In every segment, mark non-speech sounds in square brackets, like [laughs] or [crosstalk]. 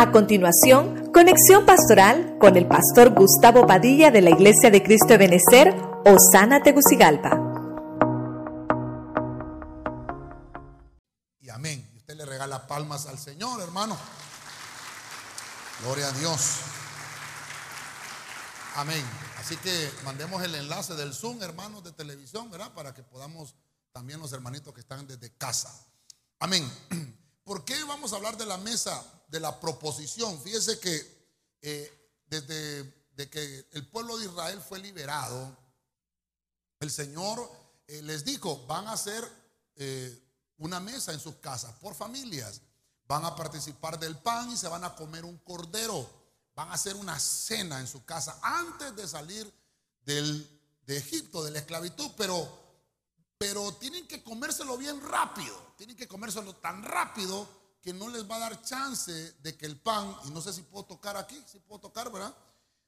A continuación, conexión pastoral con el pastor Gustavo Padilla de la Iglesia de Cristo de Benecer, Osana Tegucigalpa. Y amén. Usted le regala palmas al Señor, hermano. Gloria a Dios. Amén. Así que mandemos el enlace del Zoom, hermanos de televisión, ¿verdad? Para que podamos también los hermanitos que están desde casa. Amén. [clears throat] ¿Por qué vamos a hablar de la mesa de la proposición? Fíjese que eh, desde de que el pueblo de Israel fue liberado, el Señor eh, les dijo, van a hacer eh, una mesa en sus casas por familias, van a participar del pan y se van a comer un cordero, van a hacer una cena en su casa antes de salir del, de Egipto, de la esclavitud, pero pero tienen que comérselo bien rápido, tienen que comérselo tan rápido que no les va a dar chance de que el pan, y no sé si puedo tocar aquí, si puedo tocar, ¿verdad?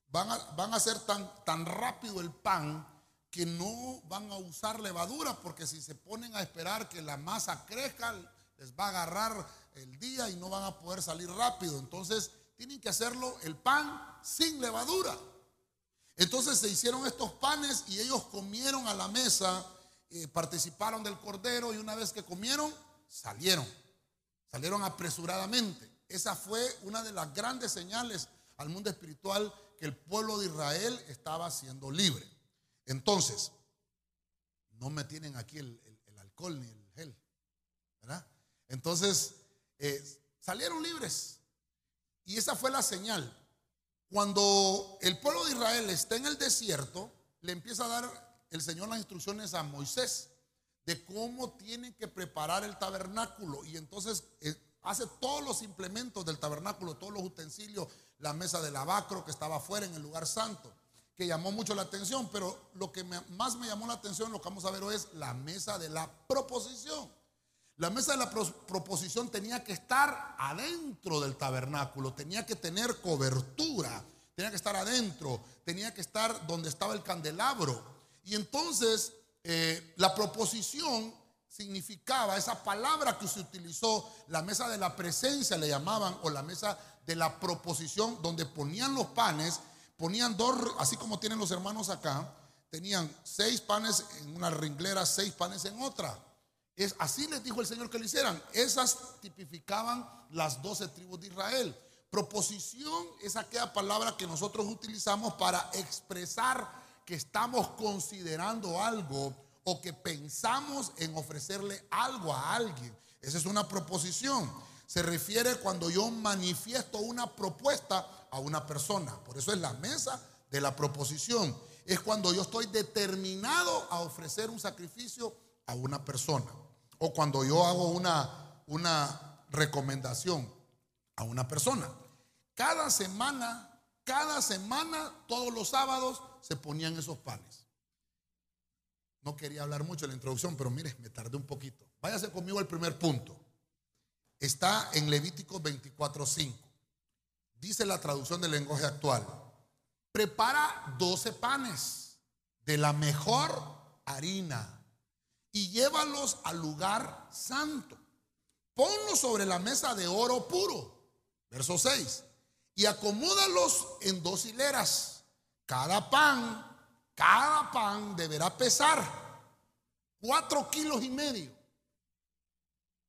Van a, van a hacer tan, tan rápido el pan que no van a usar levadura, porque si se ponen a esperar que la masa crezca, les va a agarrar el día y no van a poder salir rápido. Entonces, tienen que hacerlo el pan sin levadura. Entonces se hicieron estos panes y ellos comieron a la mesa participaron del cordero y una vez que comieron, salieron. Salieron apresuradamente. Esa fue una de las grandes señales al mundo espiritual que el pueblo de Israel estaba siendo libre. Entonces, no me tienen aquí el, alcohol ni el gel. Entonces, eh, salieron libres. Y esa fue la señal. Cuando el pueblo de Israel está en el desierto, le empieza a dar el Señor las instrucciones a Moisés de cómo tiene que preparar el tabernáculo. Y entonces eh, hace todos los implementos del tabernáculo, todos los utensilios, la mesa del lavacro que estaba afuera en el lugar santo, que llamó mucho la atención. Pero lo que más me llamó la atención, lo que vamos a ver hoy, es la mesa de la proposición. La mesa de la proposición tenía que estar adentro del tabernáculo, tenía que tener cobertura, tenía que estar adentro, tenía que estar donde estaba el candelabro. Y entonces eh, la proposición significaba esa palabra que se utilizó, la mesa de la presencia le llamaban, o la mesa de la proposición, donde ponían los panes, ponían dos, así como tienen los hermanos acá, tenían seis panes en una ringlera, seis panes en otra. Es, así les dijo el Señor que lo hicieran. Esas tipificaban las doce tribus de Israel. Proposición es aquella palabra que nosotros utilizamos para expresar que estamos considerando algo o que pensamos en ofrecerle algo a alguien. Esa es una proposición. Se refiere cuando yo manifiesto una propuesta a una persona. Por eso es la mesa de la proposición. Es cuando yo estoy determinado a ofrecer un sacrificio a una persona. O cuando yo hago una, una recomendación a una persona. Cada semana, cada semana, todos los sábados, se ponían esos panes. No quería hablar mucho en la introducción, pero mire, me tardé un poquito. Váyase conmigo al primer punto. Está en Levítico 24:5. Dice la traducción del lenguaje actual. Prepara 12 panes de la mejor harina y llévalos al lugar santo. Ponlos sobre la mesa de oro puro. Verso 6. Y acomódalos en dos hileras cada pan, cada pan deberá pesar cuatro kilos y medio.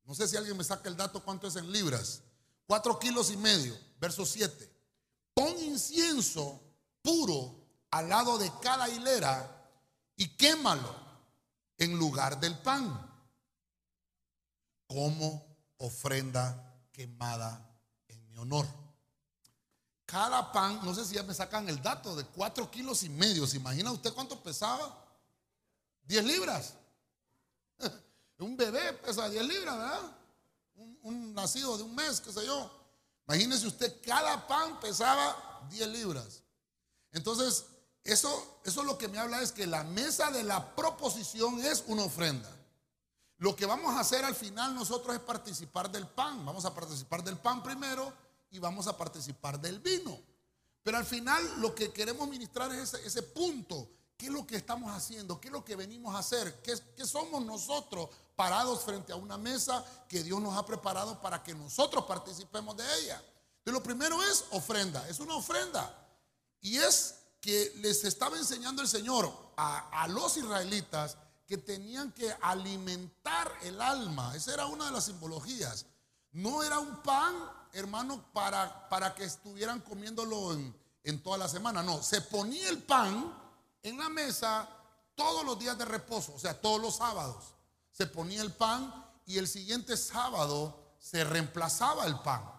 No sé si alguien me saca el dato cuánto es en libras. Cuatro kilos y medio, verso 7. Pon incienso puro al lado de cada hilera y quémalo en lugar del pan como ofrenda quemada en mi honor. Cada pan, no sé si ya me sacan el dato, de cuatro kilos y medio. ¿Se imagina usted cuánto pesaba? 10 libras. [laughs] un bebé pesa 10 libras, ¿verdad? Un, nacido de un mes, qué sé yo. Imagínese usted, cada pan pesaba 10 libras. Entonces, eso, eso lo que me habla es que la mesa de la proposición es una ofrenda. Lo que vamos a hacer al final nosotros es participar del pan. Vamos a participar del pan primero y vamos a participar del vino. Pero al final lo que queremos ministrar es ese, punto. ¿Qué es lo que estamos haciendo? ¿Qué es lo que venimos a hacer? ¿Qué, ¿Qué, somos nosotros parados frente a una mesa que Dios nos ha preparado para que nosotros participemos de ella? Entonces, lo primero es ofrenda, es una ofrenda. Y es que les estaba enseñando el Señor a, a los israelitas que tenían que alimentar el alma. Esa era una de las simbologías. No era un pan, hermano, para, para que estuvieran comiéndolo en, en toda la semana. No, se ponía el pan en la mesa todos los días de reposo, o sea, todos los sábados. Se ponía el pan y el siguiente sábado se reemplazaba el pan.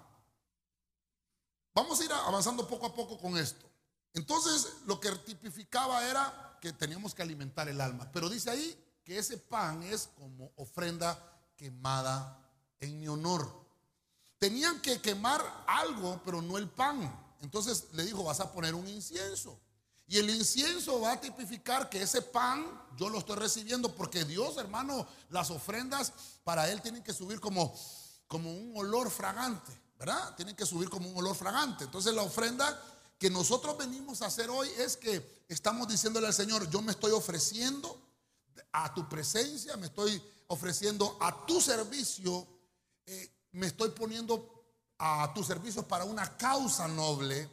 Vamos a ir avanzando poco a poco con esto. Entonces, lo que tipificaba era que teníamos que alimentar el alma. Pero dice ahí que ese pan es como ofrenda quemada en mi honor. Tenían que quemar algo, pero no el pan. Entonces le dijo, vas a poner un incienso. Y el incienso va a tipificar que ese pan yo lo estoy recibiendo porque Dios, hermano, las ofrendas para Él tienen que subir como, como un olor fragante, ¿verdad? Tienen que subir como un olor fragante. Entonces la ofrenda que nosotros venimos a hacer hoy es que estamos diciéndole al Señor, yo me estoy ofreciendo a tu presencia, me estoy ofreciendo a tu servicio, eh, me estoy poniendo a tus servicios para una causa noble,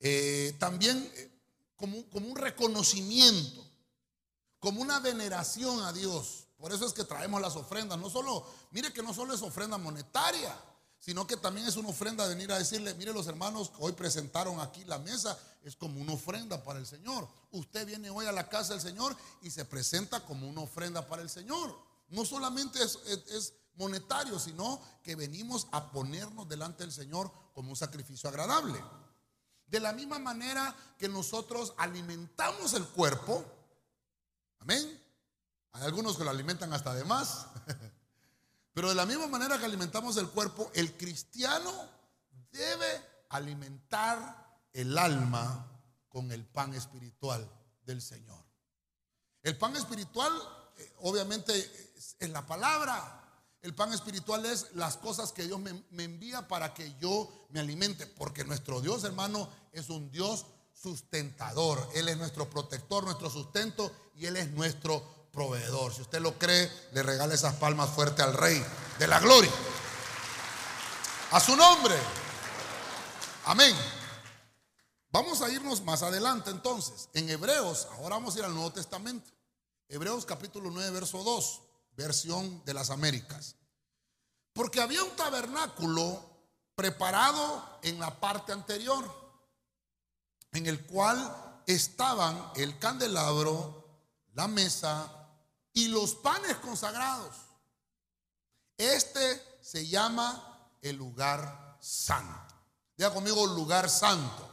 eh, también eh, como, un reconocimiento, como una veneración a Dios. Por eso es que traemos las ofrendas. No solo, mire que no solo es ofrenda monetaria, sino que también es una ofrenda de venir a decirle, mire los hermanos hoy presentaron aquí la mesa, es como una ofrenda para el Señor. Usted viene hoy a la casa del Señor y se presenta como una ofrenda para el Señor. No solamente es monetario, sino que venimos a ponernos delante del Señor como un sacrificio agradable. De la misma manera que nosotros alimentamos el cuerpo, amén. Hay algunos que lo alimentan hasta de más, [laughs] pero de la misma manera que alimentamos el cuerpo, el cristiano debe alimentar el alma con el pan espiritual del Señor. El pan espiritual, eh, obviamente, es la palabra, el pan espiritual es las cosas que Dios me, envía para que yo me alimente. Porque nuestro Dios, hermano, es un Dios sustentador. Él es nuestro protector, nuestro sustento y Él es nuestro proveedor. Si usted lo cree, le regala esas palmas fuertes al Rey de la Gloria. A su nombre. Amén. Vamos a irnos más adelante entonces. En Hebreos, ahora vamos a ir al Nuevo Testamento. Hebreos capítulo 9, verso 2 versión de las Américas. Porque había un tabernáculo preparado en la parte anterior, en el cual estaban el candelabro, la mesa y los panes consagrados. Este se llama el lugar santo. Diga conmigo, lugar santo.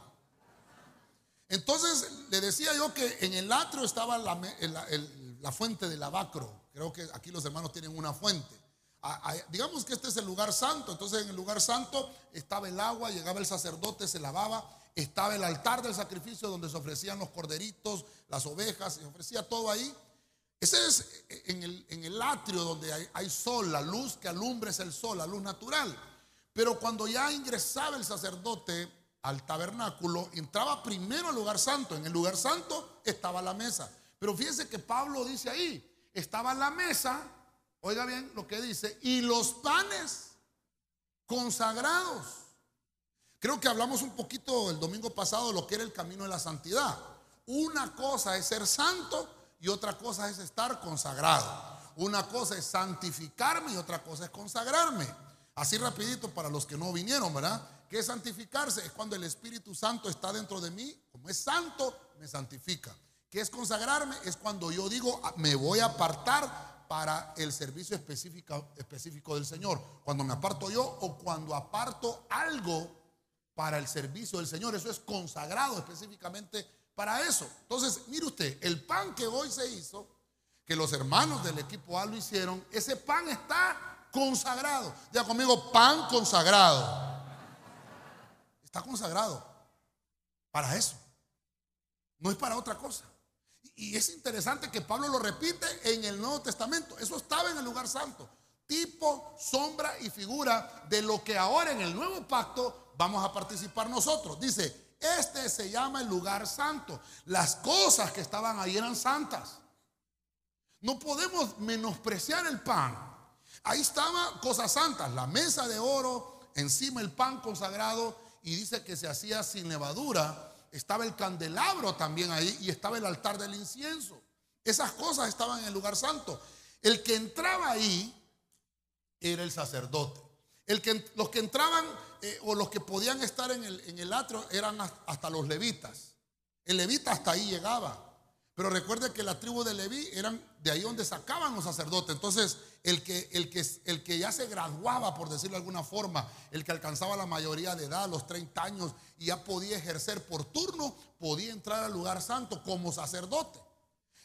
Entonces le decía yo que en el atrio estaba la, la fuente del. Creo que aquí los hermanos tienen una fuente. digamos que este es el lugar santo. Entonces en el lugar santo estaba el agua, llegaba el sacerdote, se lavaba. Estaba el altar del sacrificio donde se ofrecían los corderitos, las ovejas, se ofrecía todo ahí. Ese es en el, en el atrio donde hay, hay sol, la luz que alumbra es el sol, la luz natural. Pero cuando ya ingresaba el sacerdote al tabernáculo, entraba primero al lugar santo. En el lugar santo estaba la mesa. Pero fíjense que Pablo dice ahí, estaba la mesa, oiga bien lo que dice, y los panes consagrados. Creo que hablamos un poquito el domingo pasado de lo que era el camino de la santidad. Una cosa es ser santo y otra cosa es estar consagrado. Una cosa es santificarme y otra cosa es consagrarme. Así rapidito para los que no vinieron, ¿verdad? ¿Qué es santificarse? Es cuando el Espíritu Santo está dentro de mí, como es santo, me santifica. ¿Qué es consagrarme? Es cuando yo digo, ah, me voy a apartar para el servicio específico, específico del Señor. Cuando me aparto yo o cuando aparto algo para el servicio del Señor. Eso es consagrado específicamente para eso. Entonces, mire usted, el pan que hoy se hizo, que los hermanos del equipo A lo hicieron, ese pan está consagrado. Ya conmigo, pan consagrado. Está consagrado para eso. No es para otra cosa. Y es interesante que Pablo lo repite en el Nuevo Testamento. Eso estaba en el lugar santo. Tipo, sombra y figura de lo que ahora en el nuevo pacto vamos a participar nosotros. Dice, este se llama el lugar santo. Las cosas que estaban ahí eran santas. No podemos menospreciar el pan. Ahí estaban cosas santas, la mesa de oro, encima el pan consagrado y dice que se hacía sin levadura. Estaba el candelabro también ahí y estaba el altar del incienso. Esas cosas estaban en el lugar santo. El que entraba ahí era el sacerdote. Los que entraban eh, o los que podían estar en el, en el atrio eran hasta los levitas. El levita hasta ahí llegaba. Pero recuerde que la tribu de Leví eran de ahí donde sacaban los sacerdotes. Entonces, el que, el, que, el que ya se graduaba, por decirlo de alguna forma, el que alcanzaba la mayoría de edad, los 30 años, y ya podía ejercer por turno, podía entrar al lugar santo como sacerdote.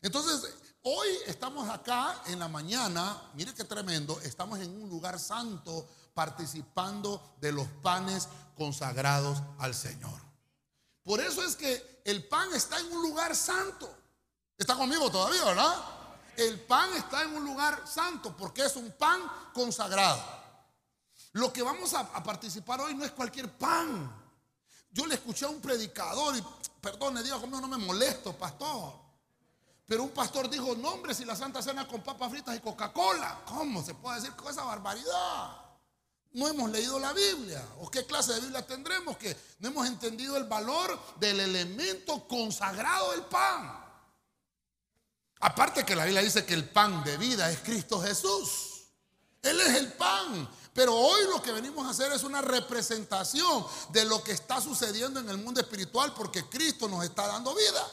Entonces, hoy estamos acá en la mañana, mire qué tremendo, estamos en un lugar santo participando de los panes consagrados al Señor. Por eso es que el pan está en un lugar santo. ¿Está conmigo todavía, verdad? El pan está en un lugar santo porque es un pan consagrado. Lo que vamos a, participar hoy no es cualquier pan. Yo le escuché a un predicador y, perdone, diga conmigo, no me molesto, pastor. Pero un pastor dijo, no hombre, si la Santa Cena con papas fritas y Coca-Cola, ¿cómo se puede decir esa barbaridad? No hemos leído la Biblia. ¿O qué clase de Biblia tendremos? Que no hemos entendido el valor del elemento consagrado del pan. Aparte que la Biblia dice que el pan de vida es Cristo Jesús. Él es el pan. Pero hoy lo que venimos a hacer es una representación de lo que está sucediendo en el mundo espiritual porque Cristo nos está dando vida.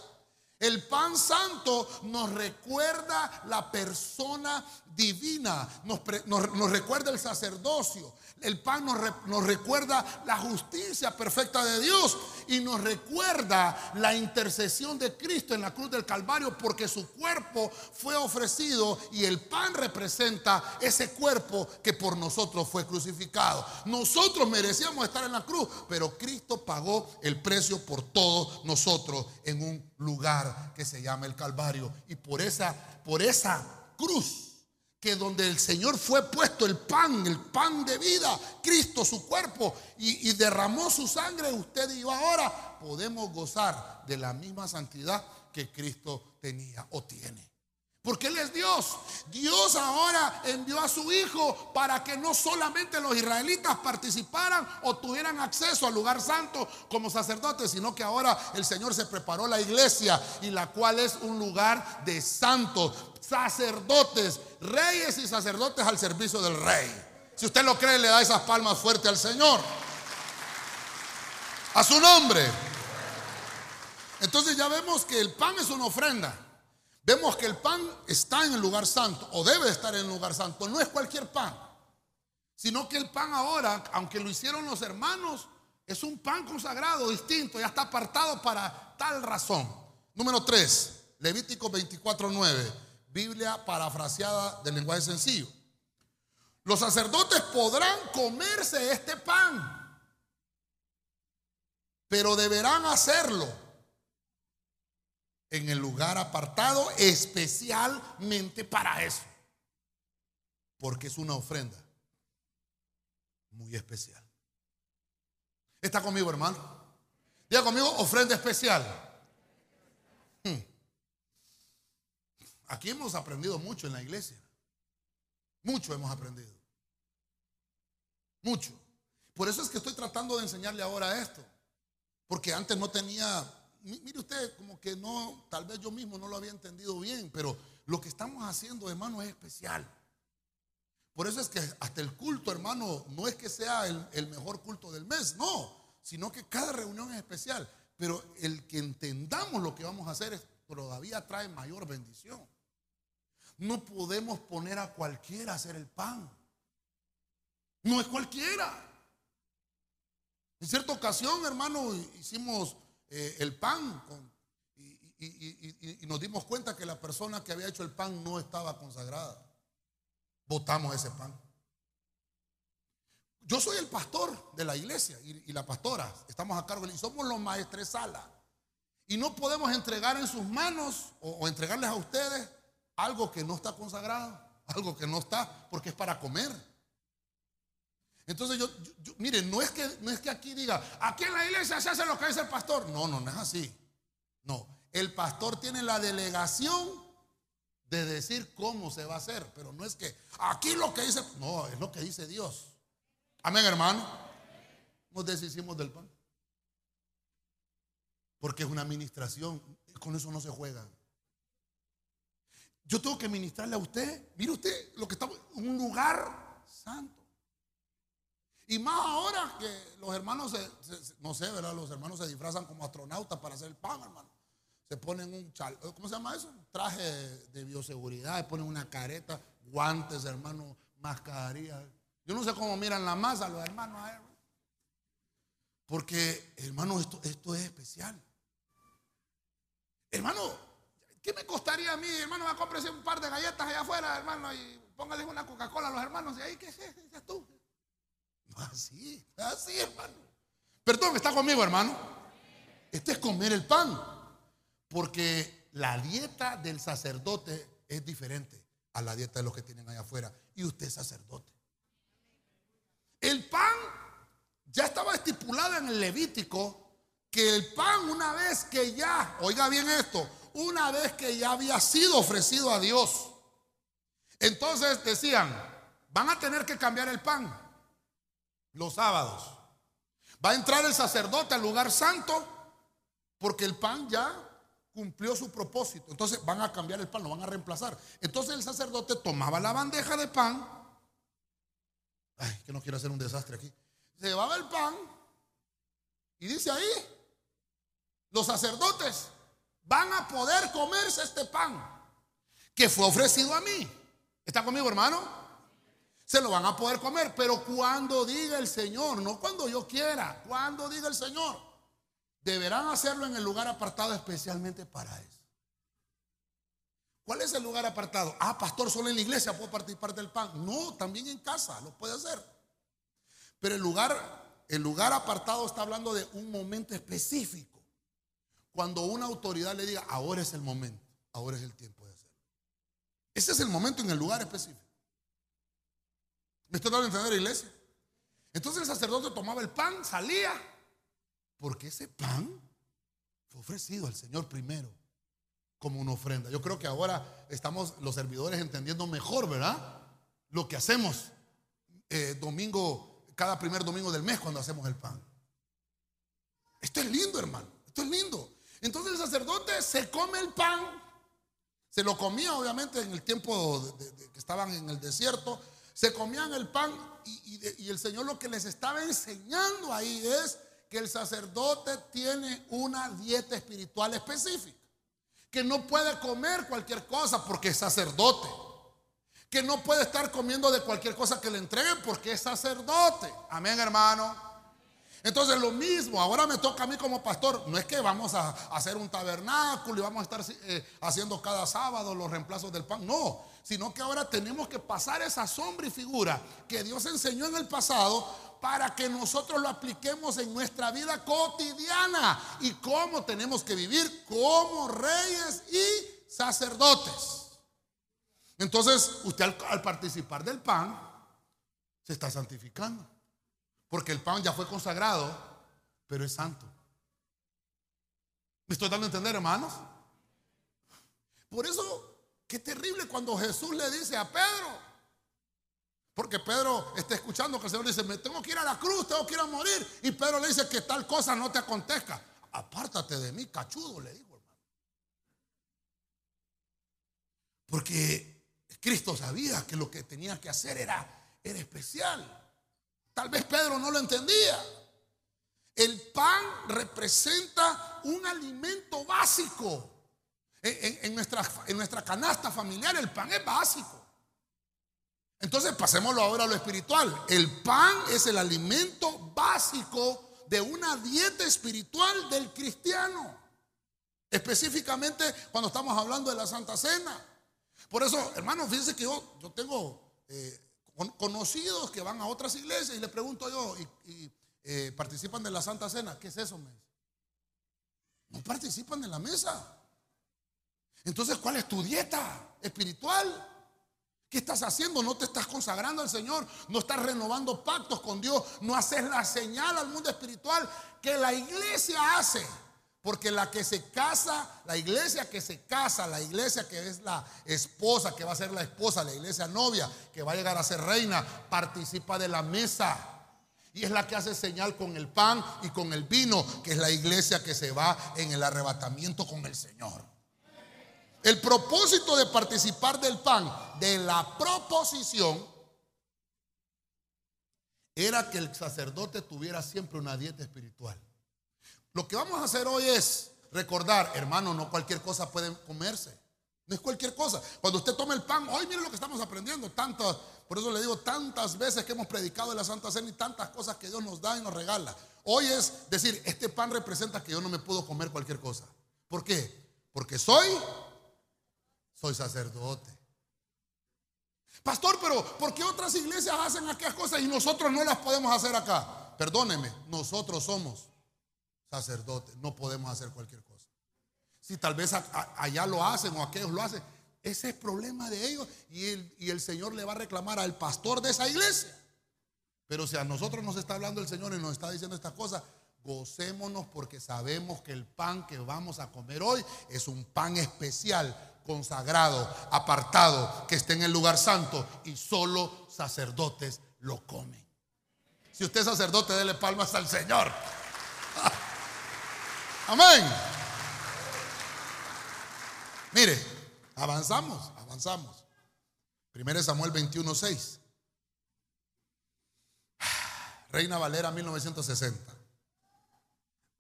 El pan santo nos recuerda la persona divina, nos, nos recuerda el sacerdocio, el pan nos, recuerda la justicia perfecta de Dios y nos recuerda la intercesión de Cristo en la cruz del Calvario porque su cuerpo fue ofrecido y el pan representa ese cuerpo que por nosotros fue crucificado. Nosotros merecíamos estar en la cruz, pero Cristo pagó el precio por todos nosotros en un lugar que se llama el Calvario y por esa por esa cruz que donde el Señor fue puesto el pan, el pan de vida, Cristo su cuerpo, y, derramó su sangre, usted y yo ahora podemos gozar de la misma santidad que Cristo tenía o tiene. Porque Él es Dios. Dios ahora envió a su Hijo para que no solamente los israelitas participaran o tuvieran acceso al lugar santo como sacerdotes, sino que ahora el Señor se preparó la iglesia y la cual es un lugar de santos sacerdotes, reyes y sacerdotes al servicio del rey. Si usted lo cree, le da esas palmas fuertes al Señor. A su nombre. Entonces ya vemos que el pan es una ofrenda. Vemos que el pan está en el lugar santo o debe estar en el lugar santo. No es cualquier pan, sino que el pan ahora, aunque lo hicieron los hermanos, es un pan consagrado, distinto, ya está apartado para tal razón. Número 3, Levítico 24, 9. Biblia parafraseada del lenguaje sencillo. Los sacerdotes podrán comerse este pan, pero deberán hacerlo en el lugar apartado especialmente para eso, porque es una ofrenda muy especial. ¿Está conmigo, hermano? Diga conmigo, ofrenda especial. Hmm. Aquí hemos aprendido mucho en la iglesia. Mucho hemos aprendido. Mucho. Por eso es que estoy tratando de enseñarle ahora esto. Porque antes no tenía, mire usted, como que no, tal vez yo mismo no lo había entendido bien, pero lo que estamos haciendo, hermano, es especial. Por eso es que hasta el culto, hermano, no es que sea el, el mejor culto del mes, no, sino que cada reunión es especial. Pero el que entendamos lo que vamos a hacer es, todavía trae mayor bendición. No podemos poner a cualquiera a hacer el pan. No es cualquiera. En cierta ocasión, hermano, hicimos eh, el pan y, nos dimos cuenta que la persona que había hecho el pan no estaba consagrada. Votamos ese pan. Yo soy el pastor de la iglesia y, la pastora. Estamos a cargo y somos los maestres sala. Y no podemos entregar en sus manos o entregarles a ustedes algo que no está consagrado, algo que no está, porque es para comer. Entonces yo, miren, no es, que, no es que aquí diga, aquí en la iglesia se hace lo que dice el pastor. No, no, no es así. No, el pastor tiene la delegación de decir cómo se va a hacer, pero no es que aquí lo que dice, no, es lo que dice Dios. Amén, hermano. Nos deshicimos del pan. Porque es una administración. Con eso no se juega. Yo tengo que ministrarle a usted. Mire usted lo que estamos. Un lugar santo. Y más ahora que los hermanos, no sé, ¿verdad? Los hermanos se disfrazan como astronautas para hacer el pan, hermano. Se ponen un chal, ¿cómo se llama eso? Traje de bioseguridad, se ponen una careta, guantes, hermano, mascarilla. Yo no sé cómo miran la masa los hermanos a Porque, hermano, esto, esto es especial. Hermano, ¿qué me costaría a mí? Hermano, me comprarse un par de galletas allá afuera, hermano, y póngale una Coca-Cola a los hermanos. Y ahí, ¿qué es tú? [laughs] así, así, hermano. Perdón, está conmigo, hermano. Este es comer el pan. Porque la dieta del sacerdote es diferente a la dieta de los que tienen allá afuera. Y usted es sacerdote. El pan ya estaba estipulado en el Levítico que el pan una vez que ya, oiga bien esto, una vez que ya había sido ofrecido a Dios, entonces decían, van a tener que cambiar el pan los sábados. Va a entrar el sacerdote al lugar santo porque el pan ya cumplió su propósito. Entonces van a cambiar el pan, lo van a reemplazar. Entonces el sacerdote tomaba la bandeja de pan. Ay, que no quiero hacer un desastre aquí. Se llevaba el pan y dice ahí, los sacerdotes van a poder comerse este pan que fue ofrecido a mí. ¿Está conmigo, hermano? Se lo van a poder comer, pero cuando diga el Señor, no cuando yo quiera, cuando diga el Señor, deberán hacerlo en el lugar apartado especialmente para eso. ¿Cuál es el lugar apartado? Ah, pastor, solo en la iglesia puedo participar del pan. No, también en casa lo puede hacer. Pero el lugar, el lugar apartado está hablando de un momento específico. Cuando una autoridad le diga, ahora es el momento, ahora es el tiempo de hacerlo. Ese es el momento en el lugar específico. ¿Me estoy dando a entender, iglesia? Entonces el sacerdote tomaba el pan, salía, porque ese pan fue ofrecido al Señor primero como una ofrenda. Yo creo que ahora estamos los servidores entendiendo mejor, ¿verdad? Lo que hacemos eh, domingo, cada primer domingo del mes cuando hacemos el pan. Esto es lindo, hermano. Esto es lindo. Entonces el sacerdote se come el pan. Se lo comía, obviamente, en el tiempo que estaban en el desierto se comían el pan y, el Señor lo que les estaba enseñando ahí es que el sacerdote tiene una dieta espiritual específica, que no puede comer cualquier cosa porque es sacerdote, que no puede estar comiendo de cualquier cosa que le entreguen porque es sacerdote. Amén, hermano. Entonces lo mismo, ahora me toca a mí como pastor, no es que vamos a hacer un tabernáculo y vamos a estar eh, haciendo cada sábado los reemplazos del pan, no, sino que ahora tenemos que pasar esa sombra y figura que Dios enseñó en el pasado para que nosotros lo apliquemos en nuestra vida cotidiana y cómo tenemos que vivir como reyes y sacerdotes. Entonces, usted al, al participar del pan, se está santificando. Porque el pan ya fue consagrado, pero es santo. ¿Me estoy dando a entender, hermanos? Por eso, qué terrible cuando Jesús le dice a Pedro, porque Pedro está escuchando que el Señor dice, me tengo que ir a la cruz, tengo que ir a morir. Y Pedro le dice que tal cosa no te acontezca. Apártate de mí, cachudo, le dijo, hermano. Porque Cristo sabía que lo que tenía que hacer era, era especial. Tal vez Pedro no lo entendía. El pan representa un alimento básico. En, nuestra, en nuestra canasta familiar el pan es básico. Entonces pasémoslo ahora a lo espiritual. El pan es el alimento básico de una dieta espiritual del cristiano. Específicamente cuando estamos hablando de la Santa Cena. Por eso, hermanos, fíjense que yo, yo tengo eh, conocidos que van a otras iglesias y le pregunto yo, ¿y, eh, participan de la Santa Cena? ¿Qué es eso? No participan de la mesa. Entonces, ¿cuál es tu dieta espiritual? ¿Qué estás haciendo? No te estás consagrando al Señor, no estás renovando pactos con Dios, no haces la señal al mundo espiritual que la iglesia hace. Porque la que se casa, la iglesia que se casa, la iglesia que es la esposa, que va a ser la esposa, la iglesia novia, que va a llegar a ser reina, participa de la mesa. Y es la que hace señal con el pan y con el vino, que es la iglesia que se va en el arrebatamiento con el Señor. El propósito de participar del pan, de la proposición, era que el sacerdote tuviera siempre una dieta espiritual. Lo que vamos a hacer hoy es recordar, hermano, no cualquier cosa puede comerse. No es cualquier cosa. Cuando usted toma el pan, hoy mire lo que estamos aprendiendo. Tantas, por eso le digo, tantas veces que hemos predicado de la Santa Cena y tantas cosas que Dios nos da y nos regala. Hoy es decir, este pan representa que yo no me puedo comer cualquier cosa. ¿Por qué? Porque soy, soy sacerdote. Pastor, pero ¿por qué otras iglesias hacen aquellas cosas y nosotros no las podemos hacer acá? Perdóneme, nosotros somos sacerdotes, no podemos hacer cualquier cosa. Si tal vez allá lo hacen o aquellos lo hacen, ese es problema de ellos y el, y el Señor le va a reclamar al pastor de esa iglesia. Pero si a nosotros nos está hablando el Señor y nos está diciendo estas cosas, gocémonos porque sabemos que el pan que vamos a comer hoy es un pan especial, consagrado, apartado, que esté en el lugar santo y solo sacerdotes lo comen. Si usted es sacerdote, dele palmas al Señor. [laughs] Amén. Mire, avanzamos, avanzamos. Primero Samuel 21:6. Reina Valera 1960.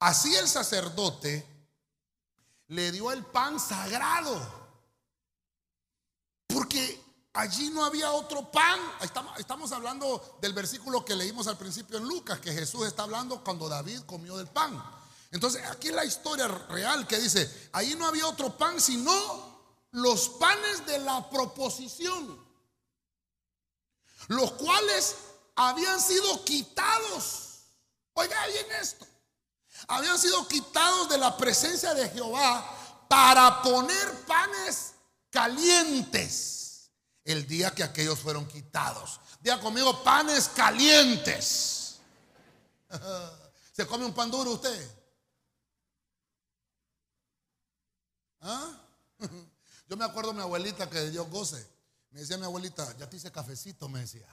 Así el sacerdote le dio el pan sagrado. Porque allí no había otro pan. Estamos, hablando del versículo que leímos al principio en Lucas, que Jesús está hablando cuando David comió del pan. Entonces, aquí es la historia real que dice, ahí no había otro pan sino los panes de la proposición, los cuales habían sido quitados. Oiga bien esto. Habían sido quitados de la presencia de Jehová para poner panes calientes el día que aquellos fueron quitados. Diga conmigo, panes calientes. [laughs] ¿Se come un pan duro usted? ¿Ah? [laughs] Yo me acuerdo de mi abuelita que Dios goce. Me decía mi abuelita, ya te hice cafecito, me decía.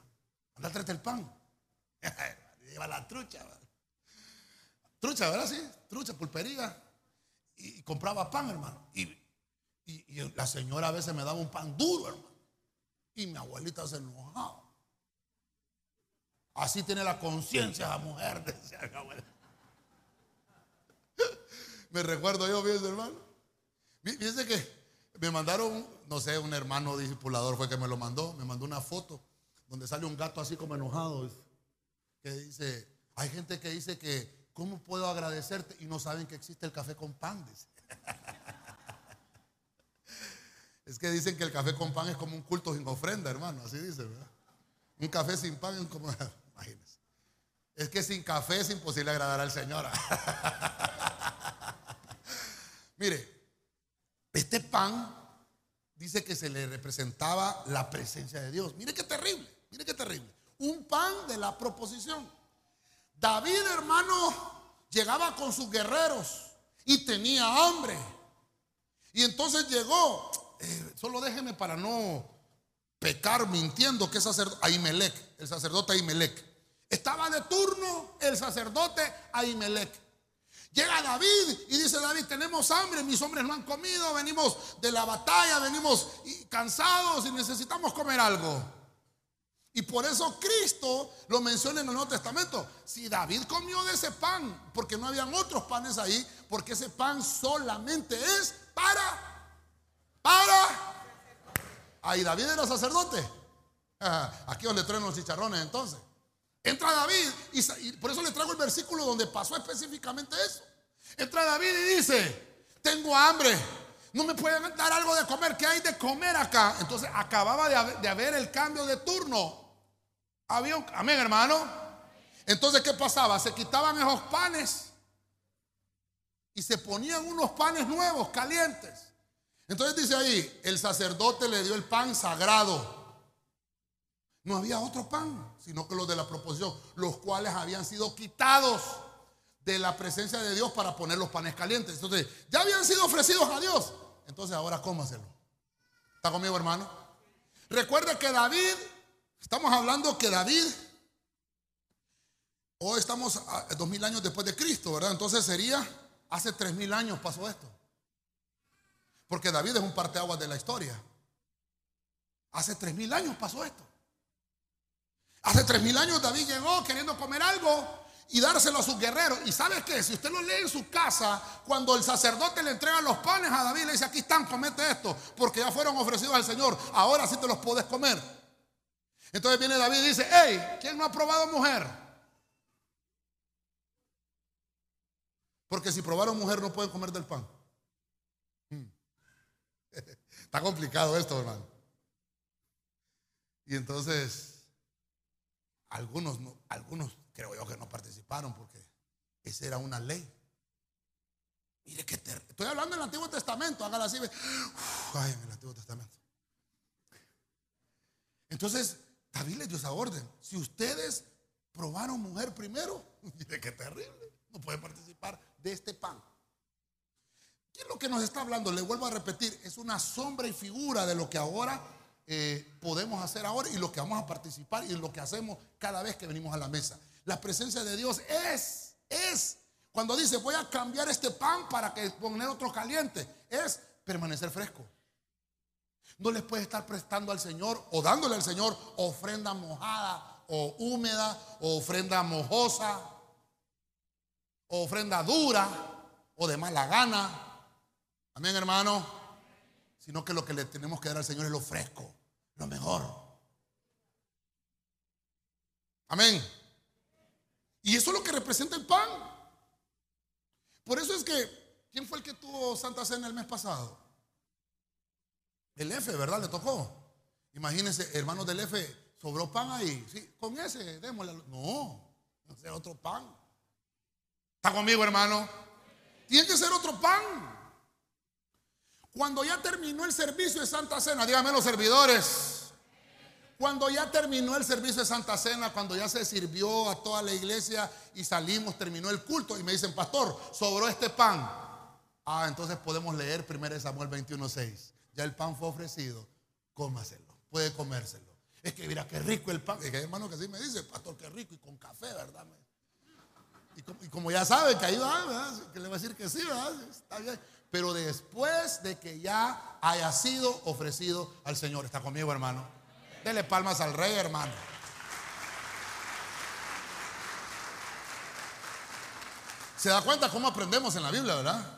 Anda, tráete el pan. [laughs] Lleva la trucha. Trucha, ¿verdad? Sí, trucha, pulpería. Y, compraba pan, hermano. Y, y, la señora a veces me daba un pan duro, hermano. Y mi abuelita se enojaba. Así tiene la conciencia la mujer, [laughs] decía mi abuela. Me recuerdo yo, bien, hermano. Fíjense que me mandaron, no sé, un hermano discipulador fue que me lo mandó, me mandó una foto donde sale un gato así como enojado, que dice, hay gente que dice que, ¿cómo puedo agradecerte? Y no saben que existe el café con pan, [laughs] Es que dicen que el café con pan es como un culto sin ofrenda, hermano, así dice, ¿verdad? Un café sin pan es como, [laughs] imagínense. Es que sin café es imposible agradar al Señor. [laughs] Mire, este pan dice que se le representaba la presencia de Dios. Mire qué terrible, mire qué terrible. Un pan de la proposición. David, hermano, llegaba con sus guerreros y tenía hambre. Y entonces llegó, eh, solo déjeme para no pecar mintiendo, que sacerdote, Ahimelech, el sacerdote Ahimelech. Estaba de turno el sacerdote Ahimelech. Llega David y dice David, tenemos hambre, mis hombres no han comido, venimos de la batalla, venimos cansados y necesitamos comer algo. Y por eso Cristo lo menciona en el Nuevo Testamento. Si David comió de ese pan, porque no habían otros panes ahí, porque ese pan solamente es para, para. Ahí David era sacerdote. Aquí le traen los chicharrones entonces. Entra David y, por eso le traigo el versículo donde pasó específicamente eso. Entra David y dice, tengo hambre, no me pueden dar algo de comer, ¿qué hay de comer acá? Entonces acababa de haber, el cambio de turno. Había amén hermano. Entonces, ¿qué pasaba? Se quitaban esos panes y se ponían unos panes nuevos, calientes. Entonces dice ahí, el sacerdote le dio el pan sagrado. No había otro pan, sino que los de la proposición, los cuales habían sido quitados de la presencia de Dios para poner los panes calientes. Entonces, ya habían sido ofrecidos a Dios. Entonces, ahora cómaselo. ¿Está conmigo, hermano? Recuerda que David, estamos hablando que David Hoy estamos dos mil años después de Cristo, ¿verdad? Entonces sería, hace tres mil años pasó esto. Porque David es un parteaguas de la historia. Hace tres mil años pasó esto. Hace tres mil años David llegó queriendo comer algo y dárselo a sus guerreros. Y sabe qué, si usted lo lee en su casa, cuando el sacerdote le entrega los panes a David, le dice, aquí están, comete esto, porque ya fueron ofrecidos al Señor, ahora sí te los puedes comer. Entonces viene David y dice, hey, ¿quién no ha probado mujer? Porque si probaron mujer no pueden comer del pan. Hmm. [laughs] Está complicado esto, hermano. Y entonces, algunos, algunos creo yo que no participaron porque esa era una ley. Mire que estoy hablando del Antiguo Testamento, hágala así. ay, en el Antiguo Testamento. Entonces, David les dio esa orden. Si ustedes probaron mujer primero, [laughs] mire qué terrible, no pueden participar de este pan. ¿Qué es lo que nos está hablando? Le vuelvo a repetir, es una sombra y figura de lo que ahora eh, podemos hacer ahora y lo que vamos a participar y lo que hacemos cada vez que venimos a la mesa. La presencia de Dios es, es. Cuando dice voy a cambiar este pan para que poner otro caliente, es permanecer fresco. No les puede estar prestando al Señor o dándole al Señor ofrenda mojada o húmeda o ofrenda mojosa o ofrenda dura o de mala gana. Amén, hermano. Sino que lo que le tenemos que dar al Señor es lo fresco, lo mejor. Amén. Y eso es lo que representa el pan. Por eso es que, ¿quién fue el que tuvo Santa Cena el mes pasado? El F, ¿verdad? Le tocó. Imagínense, hermanos del F, sobró pan ahí. Sí, con ese, démosle. No, no ser otro pan. ¿Está conmigo, hermano? Tiene que ser otro pan. Cuando ya terminó el servicio de Santa Cena, díganme los servidores. Cuando ya terminó el servicio de Santa Cena, cuando ya se sirvió a toda la iglesia y salimos, terminó el culto y me dicen, pastor, sobró este pan. Ah, entonces podemos leer 1 Samuel 21.6. Ya el pan fue ofrecido, cómaselo, puede comérselo. Es que mira qué rico el pan. Es que hermano que así me dice, pastor, qué rico y con café, ¿verdad? Y como, ya sabe que ahí va, ¿verdad? que le va a decir que sí, ¿verdad? Está bien. Pero después de que ya haya sido ofrecido al Señor. ¿Está conmigo, hermano? Dele palmas al rey, hermano. ¿Se da cuenta cómo aprendemos en la Biblia, verdad?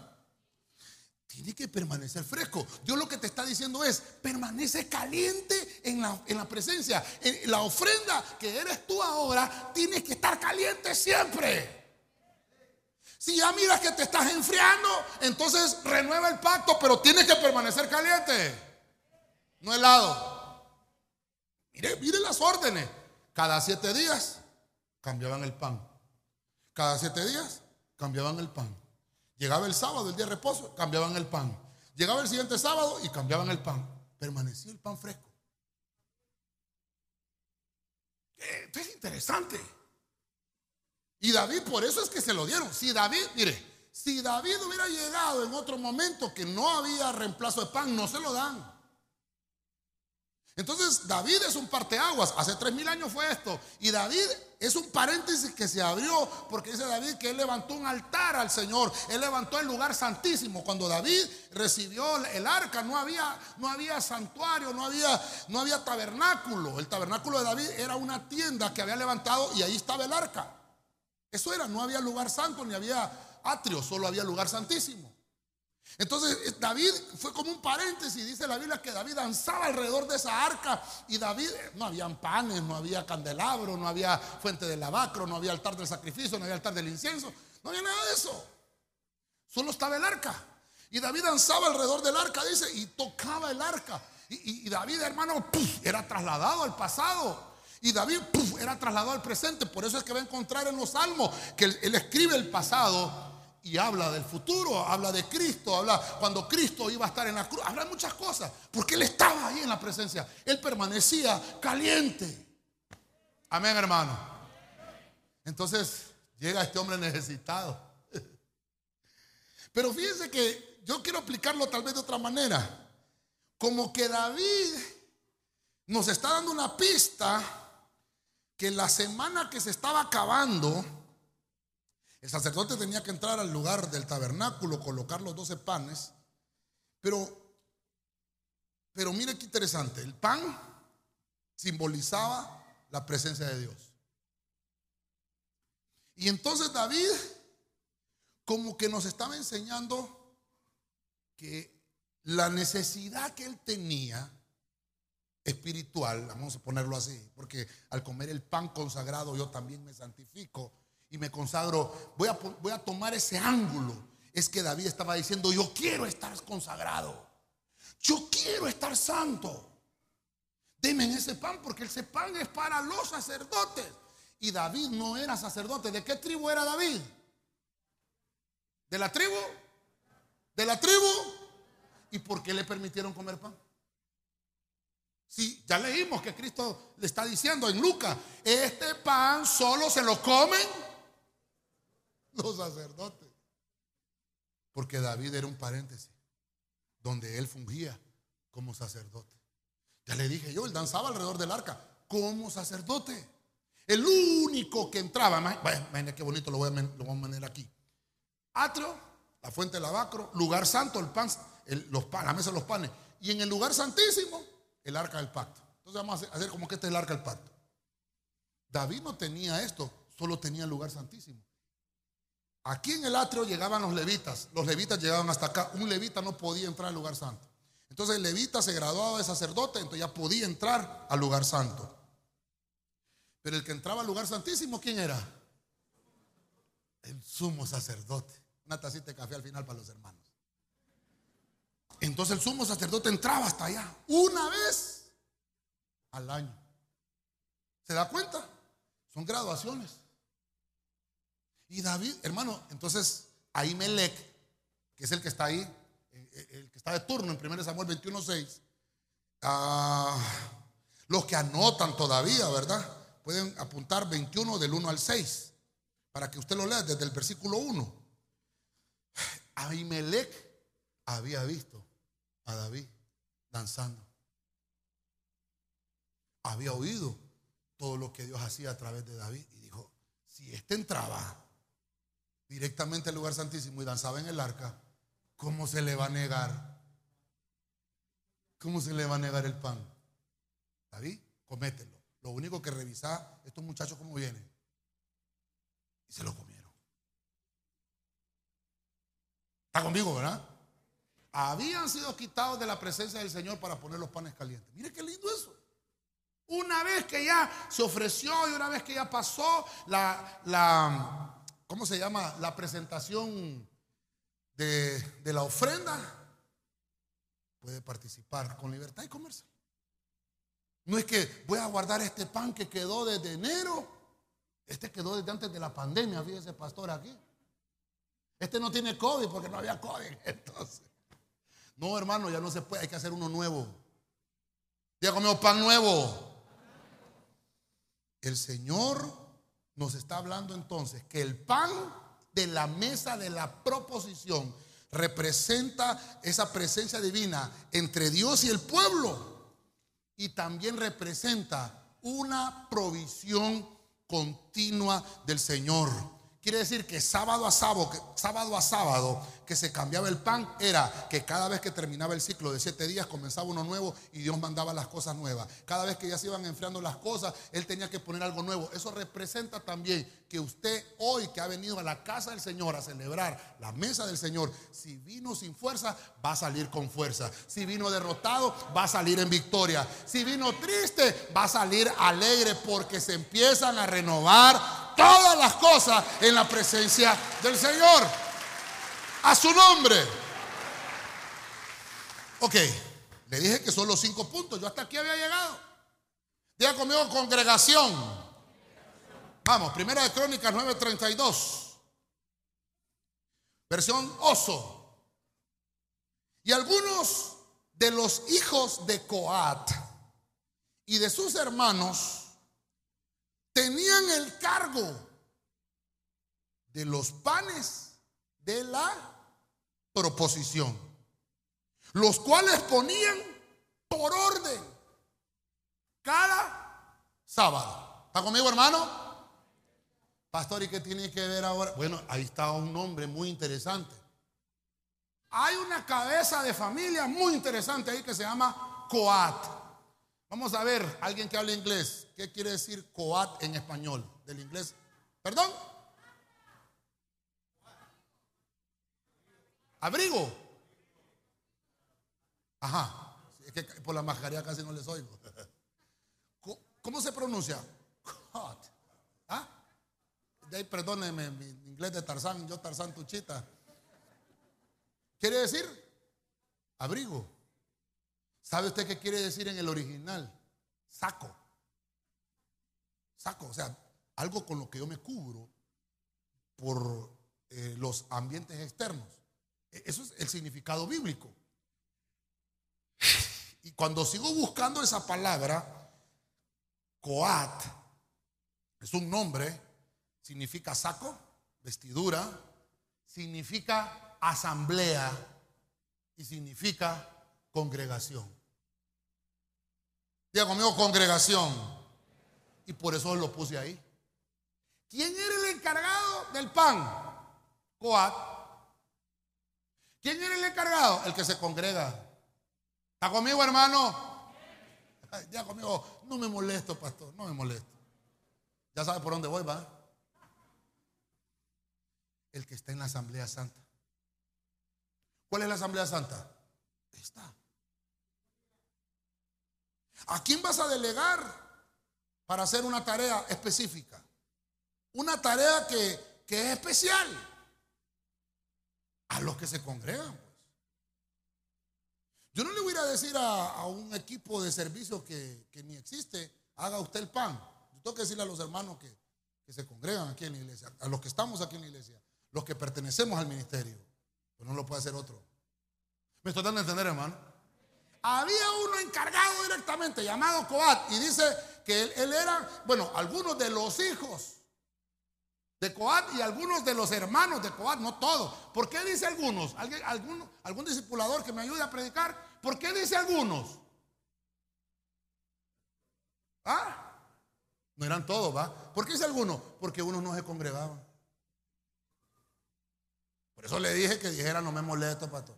Tiene que permanecer fresco. Dios lo que te está diciendo es, permanece caliente en la, en la presencia. En la ofrenda que eres tú ahora, tienes que estar caliente siempre. Si ya miras que te estás enfriando, entonces renueva el pacto, pero tienes que permanecer caliente. No helado. Mire, mire las órdenes. Cada siete días cambiaban el pan. Cada siete días cambiaban el pan. Llegaba el sábado, el día de reposo, cambiaban el pan. Llegaba el siguiente sábado y cambiaban el pan. Permanecía el pan fresco. Esto es interesante. Y David, por eso es que se lo dieron. Si David, mire, si David hubiera llegado en otro momento que no había reemplazo de pan, no se lo dan. Entonces David es un parteaguas. Hace tres mil años fue esto. Y David es un paréntesis que se abrió porque dice David que él levantó un altar al Señor. Él levantó el lugar santísimo. Cuando David recibió el arca no había, no había santuario, no había, no había tabernáculo. El tabernáculo de David era una tienda que había levantado y ahí estaba el arca. Eso era, no había lugar santo ni había atrio, solo había lugar santísimo. Entonces eh, David fue como un paréntesis, dice la Biblia que David danzaba alrededor de esa arca y David, eh, no habían panes, no había candelabro, no había fuente de lavacro, no había altar del sacrificio, no había altar del incienso, no había nada de eso. Solo estaba el arca. Y David danzaba alrededor del arca, dice, y tocaba el arca. Y, David, hermano, era trasladado al pasado. Y David era trasladado al presente. Por eso es que va a encontrar en los salmos que él escribe el pasado y habla del futuro, habla de Cristo, habla cuando Cristo iba a estar en la cruz, habla muchas cosas, porque Él estaba ahí en la presencia, Él permanecía caliente. Amén, hermano. Entonces llega este hombre necesitado. Pero fíjense que yo quiero aplicarlo tal vez de otra manera. Como que David nos está dando una pista que la semana que se estaba acabando, el sacerdote tenía que entrar al lugar del tabernáculo, colocar los doce panes, pero, pero mire qué interesante, el pan simbolizaba la presencia de Dios. Y entonces David como que nos estaba enseñando que la necesidad que él tenía espiritual, vamos a ponerlo así, porque al comer el pan consagrado yo también me santifico y me consagro, voy a, voy a tomar ese ángulo. Es que David estaba diciendo, yo quiero estar consagrado, yo quiero estar santo. Deme ese pan porque ese pan es para los sacerdotes. Y David no era sacerdote. ¿De qué tribu era David? ¿De la tribu? ¿De la tribu? ¿Y por qué le permitieron comer pan? Sí, ya leímos que Cristo le está diciendo en Lucas, este pan solo se lo comen los sacerdotes. Porque David era un paréntesis, donde él fungía como sacerdote. Ya le dije yo, él danzaba alrededor del arca como sacerdote. El único que entraba, imagínate qué bonito lo voy, a, lo a poner aquí. Atrio, la fuente del lavacro, lugar santo, el pan, la mesa de los panes. Y en el lugar santísimo, el arca del pacto. Entonces vamos a hacer como que este es el arca del pacto. David no tenía esto, solo tenía el lugar santísimo. Aquí en el atrio llegaban los levitas, los levitas llegaban hasta acá. Un levita no podía entrar al lugar santo. Entonces el levita se graduaba de sacerdote, entonces ya podía entrar al lugar santo. Pero el que entraba al lugar santísimo, ¿quién era? El sumo sacerdote. Una tacita de café al final para los hermanos. Entonces el sumo sacerdote entraba hasta allá una vez al año. ¿Se da cuenta? Son graduaciones. Y David, hermano, entonces Ahimelech, que es el que está ahí, el que está de turno en 1 Samuel 21.6, ah, los que anotan todavía, ¿verdad? Pueden apuntar 21 del 1 al 6, para que usted lo lea desde el versículo 1. Ahimelech había visto a David danzando. Había oído todo lo que Dios hacía a través de David y dijo, si éste entraba directamente al lugar santísimo y danzaba en el arca, ¿cómo se le va a negar? ¿Cómo se le va a negar el pan? David, comételo. Lo único que revisa, estos muchachos cómo vienen. Y se lo comieron. Está conmigo, ¿verdad? Habían sido quitados de la presencia del Señor para poner los panes calientes. Mire qué lindo eso. Una vez que ya se ofreció y una vez que ya pasó la, la ¿cómo se llama? La presentación de, de la ofrenda, puede participar con libertad y comerse. No es que voy a guardar este pan que quedó desde enero. Este quedó desde antes de la pandemia, fíjese pastor aquí. Este no tiene COVID porque no había COVID [laughs] entonces. No, hermano, ya no se puede, hay que hacer uno nuevo. Ya comió pan nuevo. El Señor nos está hablando entonces que el pan de la mesa de la proposición representa esa presencia divina entre Dios y el pueblo y también representa una provisión continua del Señor. Quiere decir que sábado a sábado, sábado a sábado que se cambiaba el pan era que cada vez que terminaba el ciclo de siete días comenzaba uno nuevo y Dios mandaba las cosas nuevas. Cada vez que ya se iban enfriando las cosas, Él tenía que poner algo nuevo. Eso representa también que usted hoy que ha venido a la casa del Señor a celebrar la mesa del Señor, si vino sin fuerza, va a salir con fuerza. Si vino derrotado, va a salir en victoria. Si vino triste, va a salir alegre porque se empiezan a renovar todas las cosas en la presencia del Señor. A su nombre. Ok, le dije que son los cinco puntos. Yo hasta aquí había llegado. Diga conmigo congregación. Vamos, primera de Crónicas 9:32. Versión oso. Y algunos de los hijos de Coat y de sus hermanos tenían el cargo de los panes de la proposición, los cuales ponían por orden cada sábado. ¿Está conmigo, hermano? Pastor, ¿y qué tiene que ver ahora? Bueno, ahí está un nombre muy interesante. Hay una cabeza de familia muy interesante ahí que se llama Coat. Vamos a ver, alguien que hable inglés, ¿qué quiere decir Coat en español? Del inglés. ¿Perdón? Abrigo. Ajá. Es que por la mascarilla casi no les oigo. [laughs] ¿Cómo se pronuncia? Coat. ¿Ah? perdóneme mi inglés de Tarzán, yo Tarzán Tuchita. Quiere decir abrigo. ¿Sabe usted qué quiere decir en el original? Saco. Saco, o sea, algo con lo que yo me cubro por eh, los ambientes externos. E, eso es el significado bíblico. Y cuando sigo buscando esa palabra, Coat, es un nombre, significa saco, vestidura, significa asamblea y significa congregación. Diga conmigo congregación. Y por eso lo puse ahí. ¿Quién era el encargado del pan? Coat. ¿Quién era el encargado? El que se congrega. ¿Está conmigo, hermano? Ya conmigo, no me molesto, pastor, no me molesto. Ya sabe por dónde voy, va. El que está en la Asamblea Santa. ¿Cuál es la Asamblea Santa? Está. ¿A quién vas a delegar para hacer una tarea específica? Una tarea que, es especial. A los que se congregan. Pues. Yo no le voy a decir a, un equipo de servicio que, ni existe, haga usted el pan. Yo tengo que decirle a los hermanos que, que se congregan aquí en la iglesia, a los que estamos aquí en la iglesia, los que pertenecemos al ministerio no lo puede hacer otro. ¿Me estoy dando a entender, hermano? Había uno encargado directamente llamado Coat y dice que él, era, bueno, algunos de los hijos de Coat y algunos de los hermanos de Coat, no todos. ¿Por qué dice algunos? ¿Alguien, algún, ¿Algún discipulador que me ayude a predicar? ¿Por qué dice algunos? ¿Ah? No eran todos, ¿va? ¿Por qué dice algunos? Porque unos no se congregaban. Por eso le dije que dijera, no me molesto, pastor.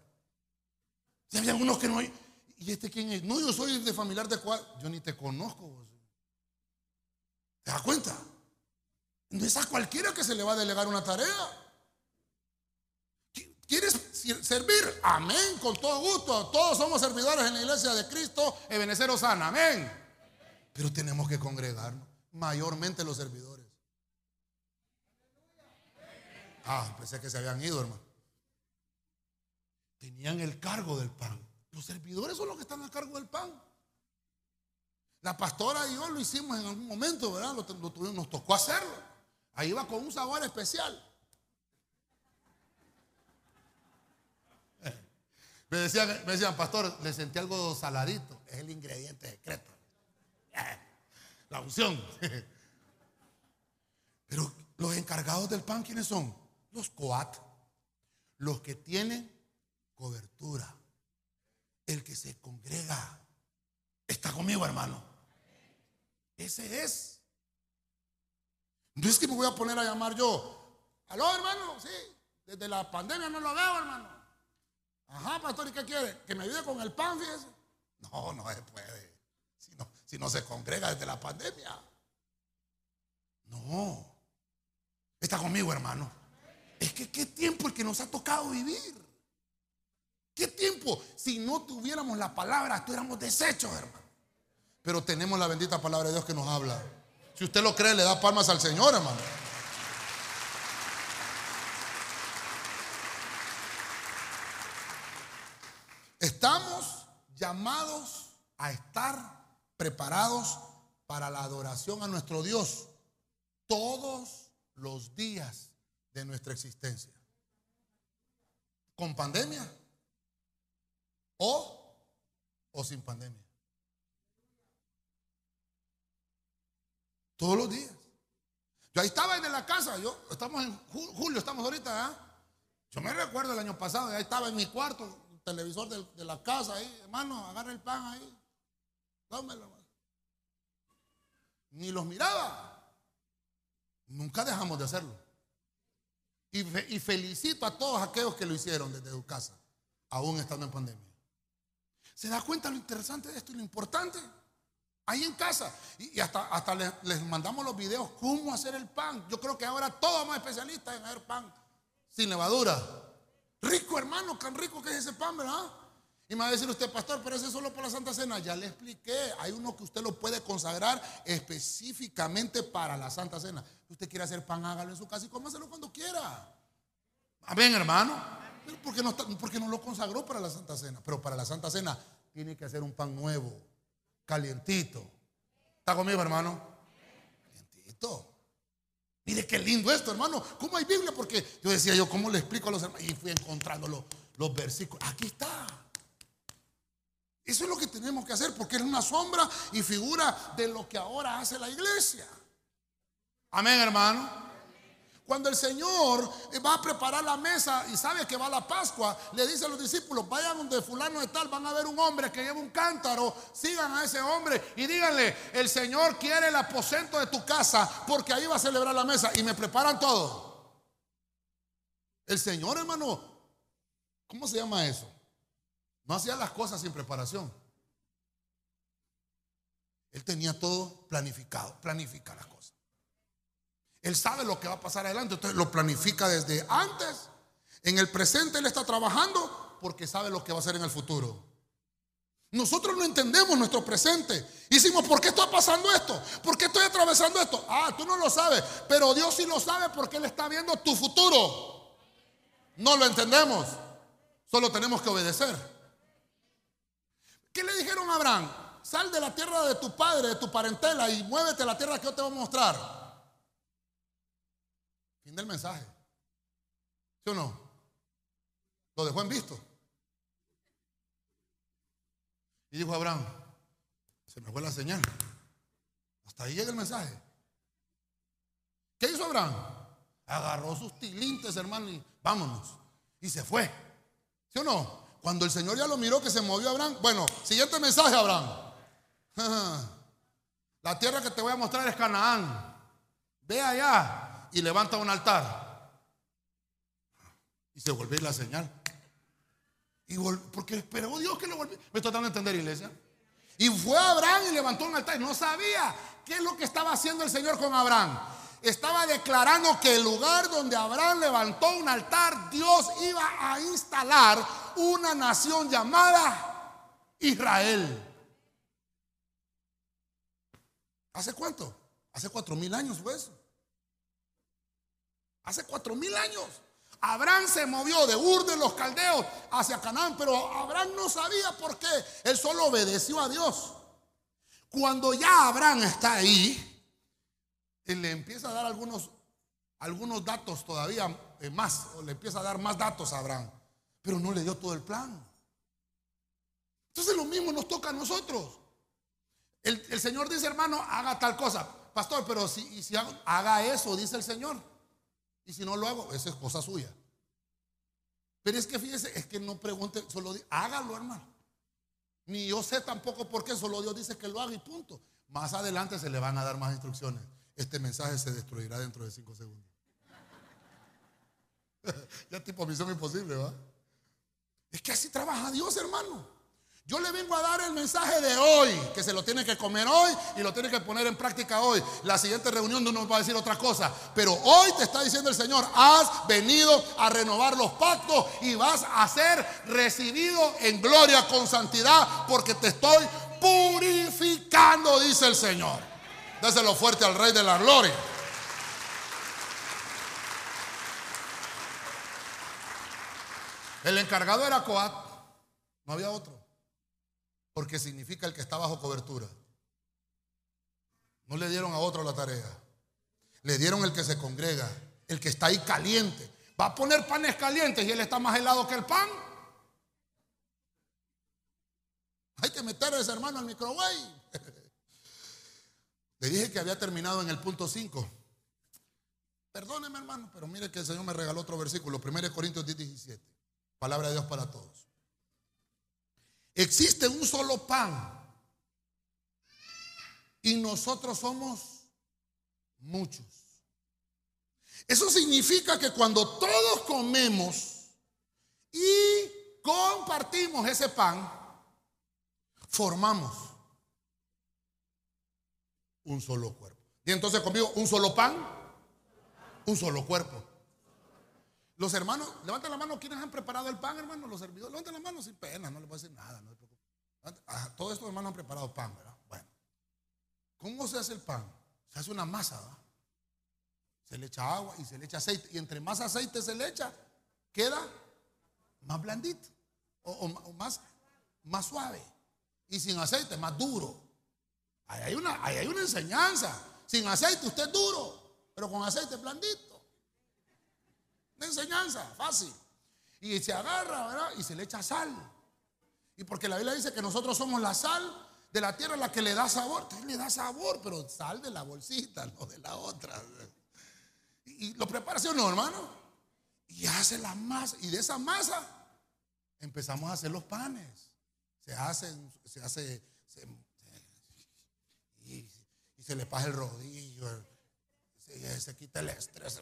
Si había unos que no. ¿Y este quién es? No, yo soy de familiar de cuál. Yo ni te conozco. ¿Te das cuenta? No es a cualquiera que se le va a delegar una tarea. ¿Quieres servir? Amén, con todo gusto. Todos somos servidores en la iglesia de Cristo, Ebenezer Osana. Amén. Pero tenemos que congregarnos, mayormente los servidores. Ah, pensé que se habían ido, hermano. Tenían el cargo del pan. Los servidores son los que están a cargo del pan. La pastora y yo lo hicimos en algún momento, ¿verdad? nos tocó hacerlo. Ahí va con un sabor especial. [laughs] Me decían, me decían, pastor, le sentí algo saladito. Es el ingrediente secreto. [laughs] La unción. [laughs] Pero los encargados del pan, ¿quiénes son? Los coat, los que tienen cobertura, el que se congrega. Está conmigo, hermano. Ese es. No es que me voy a poner a llamar yo. Aló, hermano, sí. Desde la pandemia no lo veo, hermano. Ajá, pastor, ¿y qué quiere? ¿Que me ayude con el pan, fíjese? No, no se puede. Si no, si no se congrega desde la pandemia. No. Está conmigo, hermano. Es que qué tiempo el que nos ha tocado vivir. ¿Qué tiempo? Si no tuviéramos la palabra, estuviéramos deshechos, hermano. Pero tenemos la bendita palabra de Dios que nos habla. Si usted lo cree, le da palmas al Señor, hermano. Estamos llamados a estar preparados para la adoración a nuestro Dios todos los días de nuestra existencia. Con pandemia o, o sin pandemia. Todos los días. Yo ahí estaba en la casa, yo estamos en julio, estamos ahorita, ¿eh? Yo me recuerdo el año pasado, ahí estaba en mi cuarto, el televisor de, la casa ahí, hermano, agarra el pan ahí, dámelo. ni los miraba. Nunca dejamos de hacerlo. Y, y felicito a todos aquellos que lo hicieron desde su casa, aún estando en pandemia. ¿Se da cuenta lo interesante de esto y lo importante? Ahí en casa. Y, hasta, hasta les, mandamos los videos cómo hacer el pan. Yo creo que ahora todos somos especialistas en hacer pan sin levadura. Rico, hermano, tan rico que es ese pan, ¿verdad? Y me va a decir usted, pastor, pero ese es solo para la Santa Cena. Ya le expliqué. Hay uno que usted lo puede consagrar específicamente para la Santa Cena. Usted quiere hacer pan, hágalo en su casa y cómaselo cuando quiera. Amén, hermano. ¿Por qué no, porque no lo consagró para la Santa Cena? Pero para la Santa Cena tiene que hacer un pan nuevo calientito. ¿Está conmigo, hermano? Calientito. Mire qué lindo esto, hermano. ¿Cómo hay Biblia? Porque yo decía yo, ¿cómo le explico a los hermanos? Y fui encontrando los, los versículos. Aquí está. Eso es lo que tenemos que hacer porque es una sombra y figura de lo que ahora hace la iglesia. Amén, hermano. Cuando el Señor va a preparar la mesa y sabe que va a la Pascua, le dice a los discípulos, vayan donde fulano de tal, van a ver un hombre que lleva un cántaro, sigan a ese hombre y díganle, el Señor quiere el aposento de tu casa porque ahí va a celebrar la mesa y me preparan todo. El Señor, hermano, ¿cómo se llama eso? No hacía las cosas sin preparación. Él tenía todo planificado, planifica las cosas. Él sabe lo que va a pasar adelante, entonces lo planifica desde antes. En el presente Él está trabajando porque sabe lo que va a hacer en el futuro. Nosotros no entendemos nuestro presente. Hicimos, ¿por qué está pasando esto? ¿Por qué estoy atravesando esto? Ah, tú no lo sabes, pero Dios sí lo sabe porque Él está viendo tu futuro. No lo entendemos, solo tenemos que obedecer. ¿Qué le dijeron a Abraham? Sal de la tierra de tu padre, de tu parentela y muévete a la tierra que yo te voy a mostrar. Fin del mensaje. ¿Sí o no? Lo dejó en visto. Y dijo Abraham, se me fue la señal. Hasta ahí llega el mensaje. ¿Qué hizo Abraham? Agarró sus tilintes, hermano, y vámonos. Y se fue. ¿Sí o no? Cuando el Señor ya lo miró que se movió Abraham. Bueno, siguiente mensaje, Abraham. [laughs] La tierra que te voy a mostrar es Canaán. Ve allá y levanta un altar. Y se vuelve la señal. Y porque esperó Dios que lo volviera. ¿Me estoy tratando de entender, iglesia? Y fue Abraham y levantó un altar. No sabía qué es lo que estaba haciendo el Señor con Abraham. Estaba declarando que el lugar donde Abraham levantó un altar, Dios iba a instalar una nación llamada Israel. ¿Hace cuánto? Hace cuatro mil años fue eso. Hace cuatro mil años. Abraham se movió de Ur de los caldeos hacia Canaán, pero Abraham no sabía por qué. Él solo obedeció a Dios. Cuando ya Abraham está ahí, él le empieza a dar algunos, algunos datos todavía eh, más, o le empieza a dar más datos a Abraham, pero no le dio todo el plan. Entonces lo mismo nos toca a nosotros. El, Señor dice, hermano, haga tal cosa. Pastor, pero si haga eso, dice el Señor. Y si no lo hago, esa es cosa suya. Pero es que fíjese, es que no pregunte, solo hágalo, hermano. Ni yo sé tampoco por qué, solo Dios dice que lo haga y punto. Más adelante se le van a dar más instrucciones. Este mensaje se destruirá dentro de cinco segundos. [laughs] ya tipo misión imposible, ¿va? Es que así trabaja Dios, hermano. Yo le vengo a dar el mensaje de hoy, que se lo tiene que comer hoy y lo tiene que poner en práctica hoy. La siguiente reunión no nos va a decir otra cosa, pero hoy te está diciendo el Señor, has venido a renovar los pactos y vas a ser recibido en gloria con santidad porque te estoy purificando, dice el Señor. Déselo fuerte al Rey de la Gloria. El encargado era Coat, no había otro porque significa el que está bajo cobertura. No le dieron a otro la tarea. Le dieron el que se congrega, el que está ahí caliente. Va a poner panes calientes y él está más helado que el pan. Hay que meter a ese hermano al microwave. [laughs] Le dije que había terminado en el punto 5. Perdóneme, hermano, pero mire que el Señor me regaló otro versículo, 1 Corintios 10, 17. Palabra de Dios para todos. Existe un solo pan. Y nosotros somos muchos. Eso significa que cuando todos comemos y compartimos ese pan, formamos un solo cuerpo. Y entonces conmigo, un solo pan, un solo cuerpo. Los hermanos, levanten la mano, ¿quiénes han preparado el pan, hermanos? Los servidores, levanten la mano sin pena, no les voy a decir nada, no se ah, todos estos hermanos han preparado pan, ¿verdad? Bueno, ¿cómo se hace el pan? Se hace una masa, ¿verdad? Se le echa agua y se le echa aceite. Y entre más aceite se le echa, queda más blandito o, más, más suave. Y sin aceite, más duro. Ahí hay, una, hay una enseñanza. Sin aceite usted es duro, pero con aceite blandito. Enseñanza, fácil. Y se agarra, ¿verdad? Y se le echa sal. Y porque la Biblia dice que nosotros somos la sal de la tierra la que le da sabor. Entonces le da sabor, pero sal de la bolsita, [laughs] no de la otra. Y, lo prepara, ¿sí o no, hermano? Y hace la masa. Y de esa masa empezamos a hacer los panes. Se hacen, se hace, y, se le pasa el rodillo, se, se quita el estrés.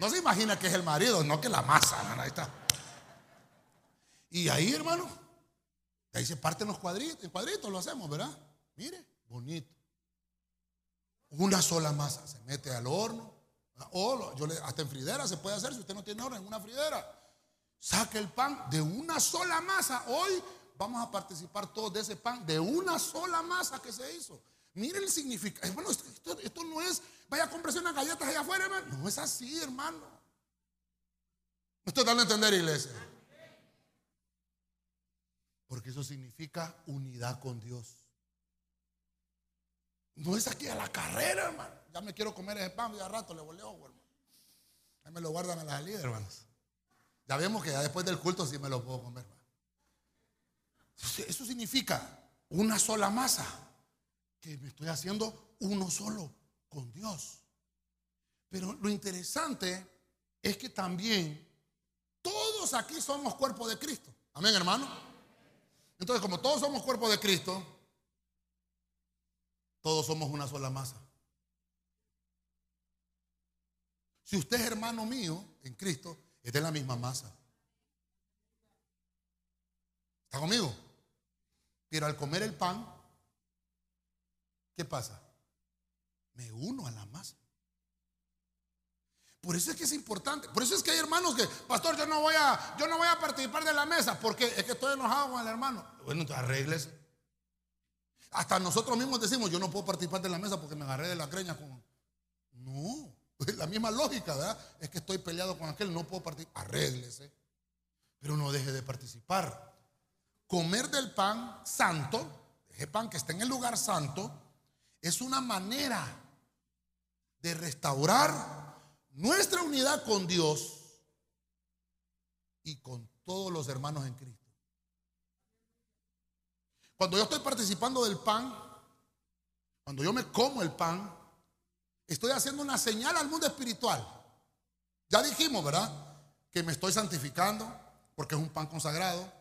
No se imagina que es el marido, no que la masa. Ahí está. Y ahí, hermano, ahí se parten los cuadritos. En cuadritos lo hacemos, ¿verdad? Mire, bonito. Una sola masa se mete al horno. O yo le, hasta en fridera se puede hacer si usted no tiene horno en una fridera. Saque el pan de una sola masa. Hoy vamos a participar todos de ese pan, de una sola masa que se hizo. Mire el significado. Bueno, esto, no es, vaya a comprarse unas galletas allá afuera, hermano. No es así, hermano. estoy dando a entender, iglesia. Porque eso significa unidad con Dios. No es aquí a la carrera, hermano. Ya me quiero comer ese pan y a rato le voleo, hermano. Ahí me lo guardan a la salida, hermanos. Ya vemos que ya después del culto sí me lo puedo comer. Eso significa una sola masa. Que me estoy haciendo uno solo con Dios. Pero lo interesante es que también todos aquí somos cuerpo de Cristo. Amén, hermano. Entonces, como todos somos cuerpo de Cristo, todos somos una sola masa. Si usted es hermano mío en Cristo, es de la misma masa. ¿Está conmigo? Pero al comer el pan, ¿qué pasa? Me uno a la masa. Por eso es que es importante. Por eso es que hay hermanos que, pastor, yo no voy a, yo no voy a participar de la mesa porque es que estoy enojado con el hermano. Bueno, entonces arréglese. Hasta nosotros mismos decimos, yo no puedo participar de la mesa porque me agarré de la creña con... No, es la misma lógica, ¿verdad? Es que estoy peleado con aquel, no puedo participar. Arréglese. Pero no deje de participar. Comer del pan santo, ese pan que está en el lugar santo, es una manera de restaurar nuestra unidad con Dios y con todos los hermanos en Cristo. Cuando yo estoy participando del pan, cuando yo me como el pan, estoy haciendo una señal al mundo espiritual. Ya dijimos, ¿verdad? Que me estoy santificando porque es un pan consagrado,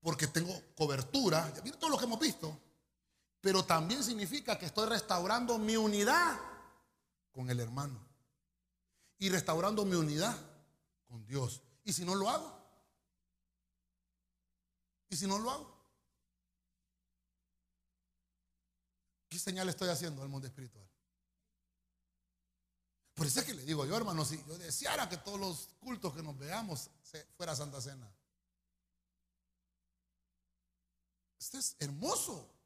porque tengo cobertura. Mira todo lo que hemos visto. Pero también significa que estoy restaurando mi unidad con el hermano. Y restaurando mi unidad con Dios. ¿Y si no lo hago? ¿Y si no lo hago? ¿Qué señal estoy haciendo al mundo espiritual? Por eso es que le digo yo, hermano, si yo deseara que todos los cultos que nos veamos fuera Santa Cena. Este es hermoso.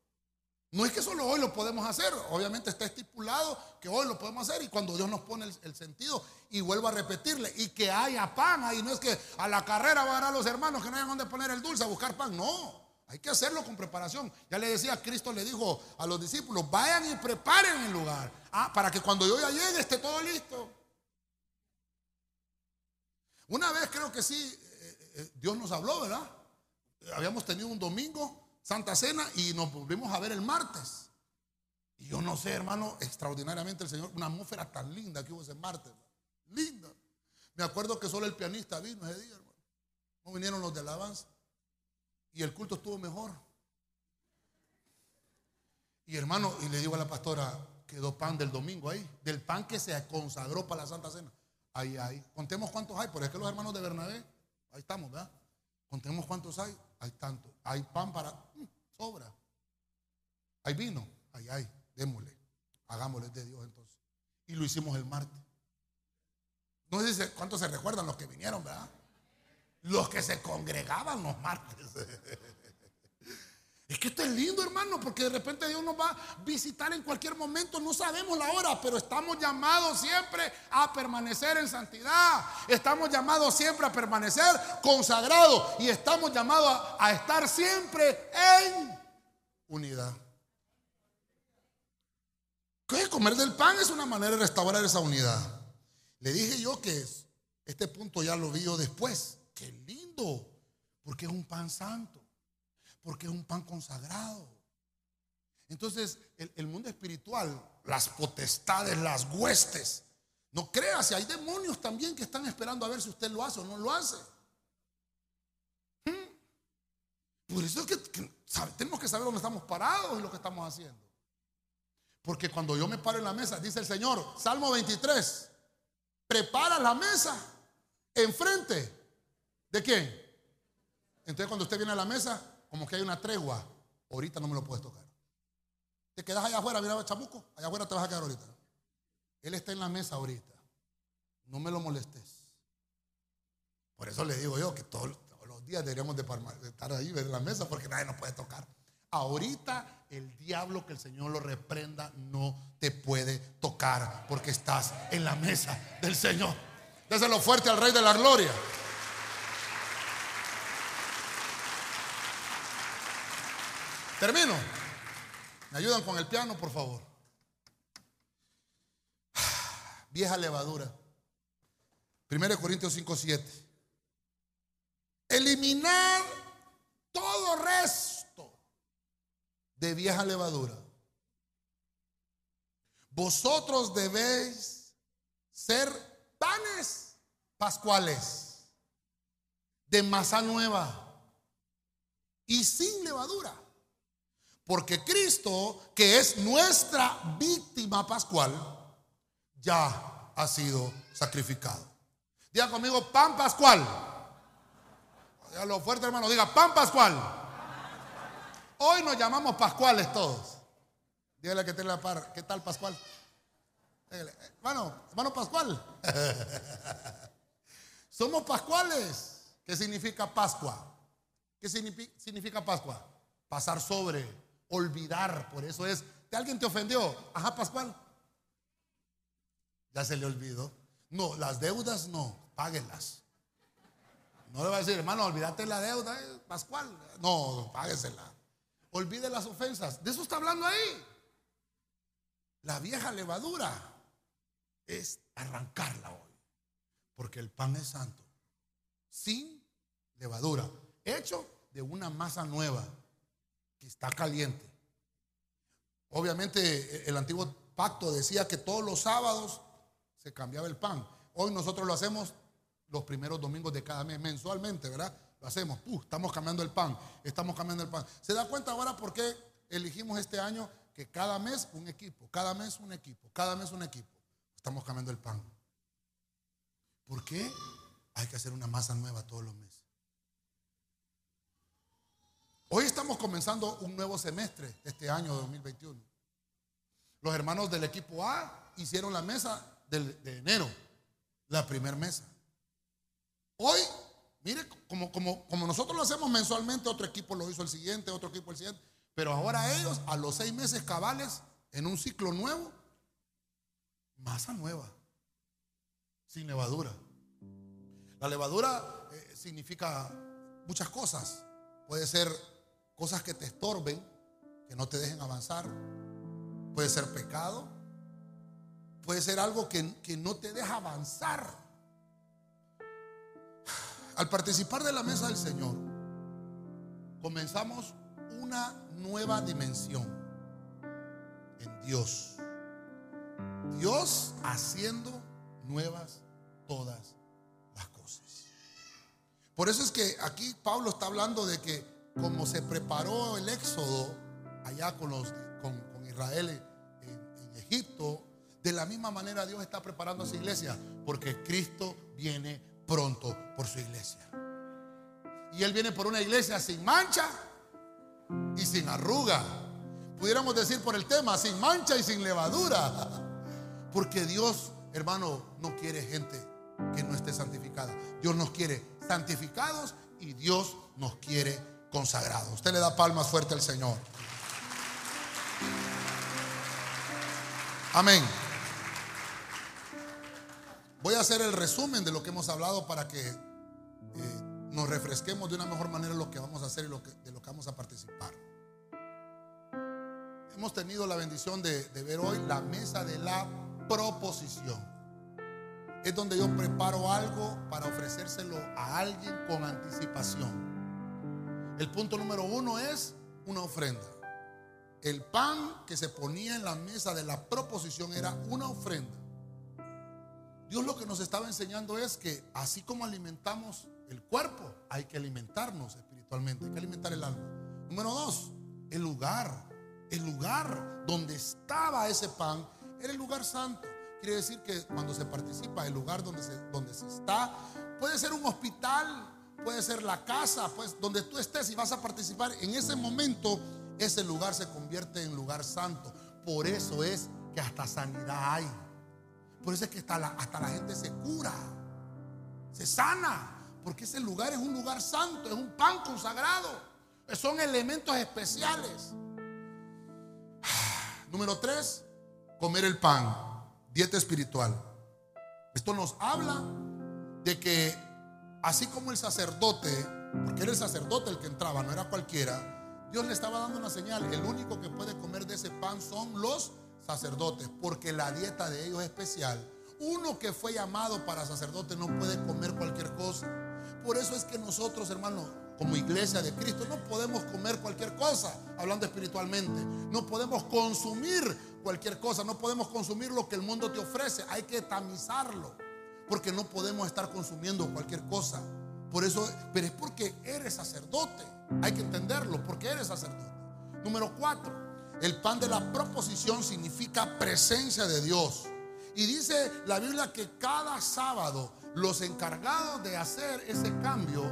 No es que solo hoy lo podemos hacer, obviamente está estipulado que hoy lo podemos hacer y cuando Dios nos pone el, sentido y vuelvo a repetirle y que haya pan ahí, no es que a la carrera van a los hermanos que no hayan donde poner el dulce a buscar pan, no, hay que hacerlo con preparación. Ya le decía, Cristo le dijo a los discípulos, vayan y preparen el lugar, ah, para que cuando yo ya llegue esté todo listo. Una vez creo que sí, eh, eh, Dios nos habló, ¿verdad? Habíamos tenido un domingo Santa Cena y nos volvimos a ver el martes. Y yo no sé, hermano, extraordinariamente el Señor, una atmósfera tan linda que hubo ese martes. Linda. Me acuerdo que solo el pianista vino ese día, hermano. No vinieron los de alabanza. y el culto estuvo mejor. Y hermano, y le digo a la pastora, quedó pan del domingo ahí, del pan que se consagró para la Santa Cena. Ahí, ahí. Contemos cuántos hay, porque es que los hermanos de Bernabé, ahí estamos, ¿verdad? Contemos cuántos hay, hay tantos. Hay pan para, mm, sobra. Hay vino, ahí hay, démosle. Hagámosle de Dios entonces. Y lo hicimos el martes. No sé cuántos se recuerdan los que vinieron, ¿verdad? Los que se congregaban los martes. [laughs] Es que esto es lindo, hermano, porque de repente Dios nos va a visitar en cualquier momento. No sabemos la hora, pero estamos llamados siempre a permanecer en santidad. Estamos llamados siempre a permanecer consagrados. Y estamos llamados a, estar siempre en unidad. ¿Qué? Comer del pan es una manera de restaurar esa unidad. Le dije yo que este punto ya lo vi yo después. Qué lindo, porque es un pan santo porque es un pan consagrado. Entonces, el, mundo espiritual, las potestades, las huestes, no creas, hay demonios también que están esperando a ver si usted lo hace o no lo hace. ¿Mm? Por eso es que, tenemos que saber dónde estamos parados y lo que estamos haciendo. Porque cuando yo me paro en la mesa, dice el Señor, Salmo 23, prepara la mesa enfrente de quién. Entonces cuando usted viene a la mesa, como que hay una tregua, ahorita no me lo puedes tocar. Te quedas allá afuera, mira, chamuco, allá afuera te vas a quedar ahorita. Él está en la mesa ahorita. No me lo molestes. Por eso le digo yo que todos, los días deberíamos de estar ahí en la mesa porque nadie nos puede tocar. Ahorita el diablo que el Señor lo reprenda no te puede tocar porque estás en la mesa del Señor. Déselo fuerte al Rey de la Gloria. Termino. ¿Me ayudan con el piano, por favor? [sighs] Vieja levadura. 1 Corintios 5, 7. Eliminar todo resto de vieja levadura. Vosotros debéis ser panes pascuales de masa nueva y sin levadura porque Cristo, que es nuestra víctima pascual, ya ha sido sacrificado. Diga conmigo, pan pascual. lo fuerte, hermano. Diga, pan pascual. Hoy nos llamamos pascuales todos. Dígale que tiene la par. ¿Qué tal pascual? hermano, hermano pascual. [laughs] Somos pascuales. ¿Qué significa Pascua? ¿Qué significa Pascua? Pasar sobre olvidar. Por eso es, ¿alguien te ofendió? Ajá, Pascual. Ya se le olvidó. No, las deudas no, páguelas. No le va a decir, hermano, olvídate la deuda, eh, Pascual. No, páguesela. Olvide las ofensas. De eso está hablando ahí. La vieja levadura es arrancarla hoy. Porque el pan es santo. Sin levadura. Hecho de una masa nueva está caliente. Obviamente eh, el antiguo pacto decía que todos los sábados se cambiaba el pan. Hoy nosotros lo hacemos los primeros domingos de cada mes, mensualmente, ¿verdad? Lo hacemos, estamos cambiando el pan, estamos cambiando el pan. ¿Se da cuenta ahora por qué elegimos este año que cada mes un equipo, cada mes un equipo, cada mes un equipo? Estamos cambiando el pan. ¿Por qué? Hay que hacer una masa nueva todos los meses. Hoy estamos comenzando un nuevo semestre este año 2021. Los hermanos del equipo A hicieron la mesa de enero, la primera mesa. Hoy, mire, como nosotros lo hacemos mensualmente, otro equipo lo hizo el siguiente, otro equipo el siguiente. Pero ahora ellos, a los seis meses cabales, en un ciclo nuevo, masa nueva, sin levadura. La levadura eh, significa muchas cosas. Puede ser cosas que te estorben, que no te dejen avanzar. Puede ser pecado, puede ser algo que, que no te deja avanzar. Al participar de la mesa del Señor, comenzamos una nueva dimensión en Dios. Dios haciendo nuevas todas las cosas. Por eso es que aquí Pablo está hablando de que como se preparó el éxodo allá con, los, con, Israel en, en Egipto, de la misma manera Dios está preparando a su iglesia, porque Cristo viene pronto por su iglesia. Y Él viene por una iglesia sin mancha y sin arruga. Pudiéramos decir por el tema, sin mancha y sin levadura. Porque Dios, hermano, no quiere gente que no esté santificada. Dios nos quiere santificados y Dios nos quiere consagrados. Usted le da palmas fuerte al Señor. Amén. Voy a hacer el resumen de lo que hemos hablado para que eh, nos refresquemos de una mejor manera lo que vamos a hacer y de lo que vamos a participar. Hemos tenido la bendición de, de ver hoy la mesa de la proposición es donde yo preparo algo para ofrecérselo a alguien con anticipación. El punto número uno es una ofrenda. El pan que se ponía en la mesa de la proposición era una ofrenda. Dios lo que nos estaba enseñando es que así como alimentamos el cuerpo, hay que alimentarnos espiritualmente, hay que alimentar el alma. Número dos, el lugar. El lugar donde estaba ese pan era el lugar santo. Quiere decir que cuando se participa, el lugar donde se, donde se está, puede ser un hospital, puede ser la casa, pues donde tú estés y vas a participar, en ese momento ese lugar se convierte en lugar santo. Por eso es que hasta sanidad hay. Por eso es que hasta la, hasta la gente se cura, se sana, porque ese lugar es un lugar santo, es un pan consagrado, son elementos especiales. [sighs] Número tres, comer el pan dieta espiritual. Esto nos habla de que así como el sacerdote, porque era el sacerdote el que entraba, no era cualquiera, Dios le estaba dando una señal. El único que puede comer de ese pan son los sacerdotes, porque la dieta de ellos es especial. Uno que fue llamado para sacerdote no puede comer cualquier cosa. Por eso es que nosotros, hermanos, como iglesia de Cristo, no podemos comer cualquier cosa, hablando espiritualmente. No podemos consumir cualquier cosa, no podemos consumir lo que el mundo te ofrece. Hay que tamizarlo, porque no podemos estar consumiendo cualquier cosa. Por eso, pero es porque eres sacerdote. Hay que entenderlo, porque eres sacerdote. Número cuatro, el pan de la proposición significa presencia de Dios. Y dice la Biblia que cada sábado los encargados de hacer ese cambio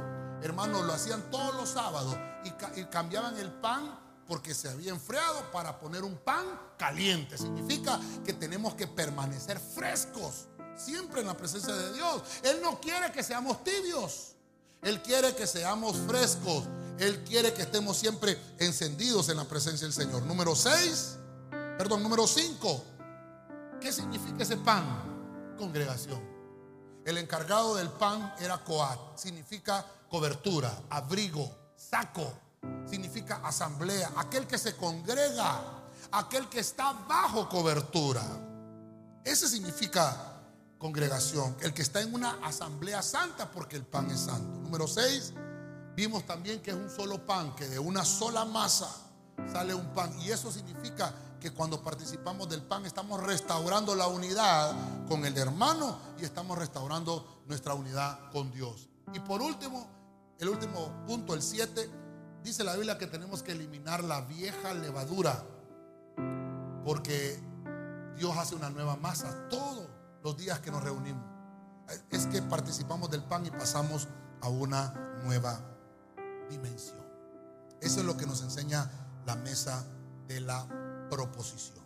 hermanos, lo hacían todos los sábados y, cambiaban el pan porque se había enfriado para poner un pan caliente. Significa que tenemos que permanecer frescos siempre en la presencia de Dios. Él no quiere que seamos tibios. Él quiere que seamos frescos. Él quiere que estemos siempre encendidos en la presencia del Señor. Número 6, perdón, número 5. ¿Qué significa ese pan? Congregación. El encargado del pan era Coat. Significa cobertura, abrigo, saco, significa asamblea, aquel que se congrega, aquel que está bajo cobertura. Ese significa congregación, el que está en una asamblea santa porque el pan es santo. Número 6, vimos también que es un solo pan, que de una sola masa sale un pan. Y eso significa que cuando participamos del pan estamos restaurando la unidad con el hermano y estamos restaurando nuestra unidad con Dios. Y por último, el último punto, el 7, dice la Biblia que tenemos que eliminar la vieja levadura. Porque Dios hace una nueva masa todos los días que nos reunimos. Es que participamos del pan y pasamos a una nueva dimensión. Eso es lo que nos enseña la mesa de la proposición.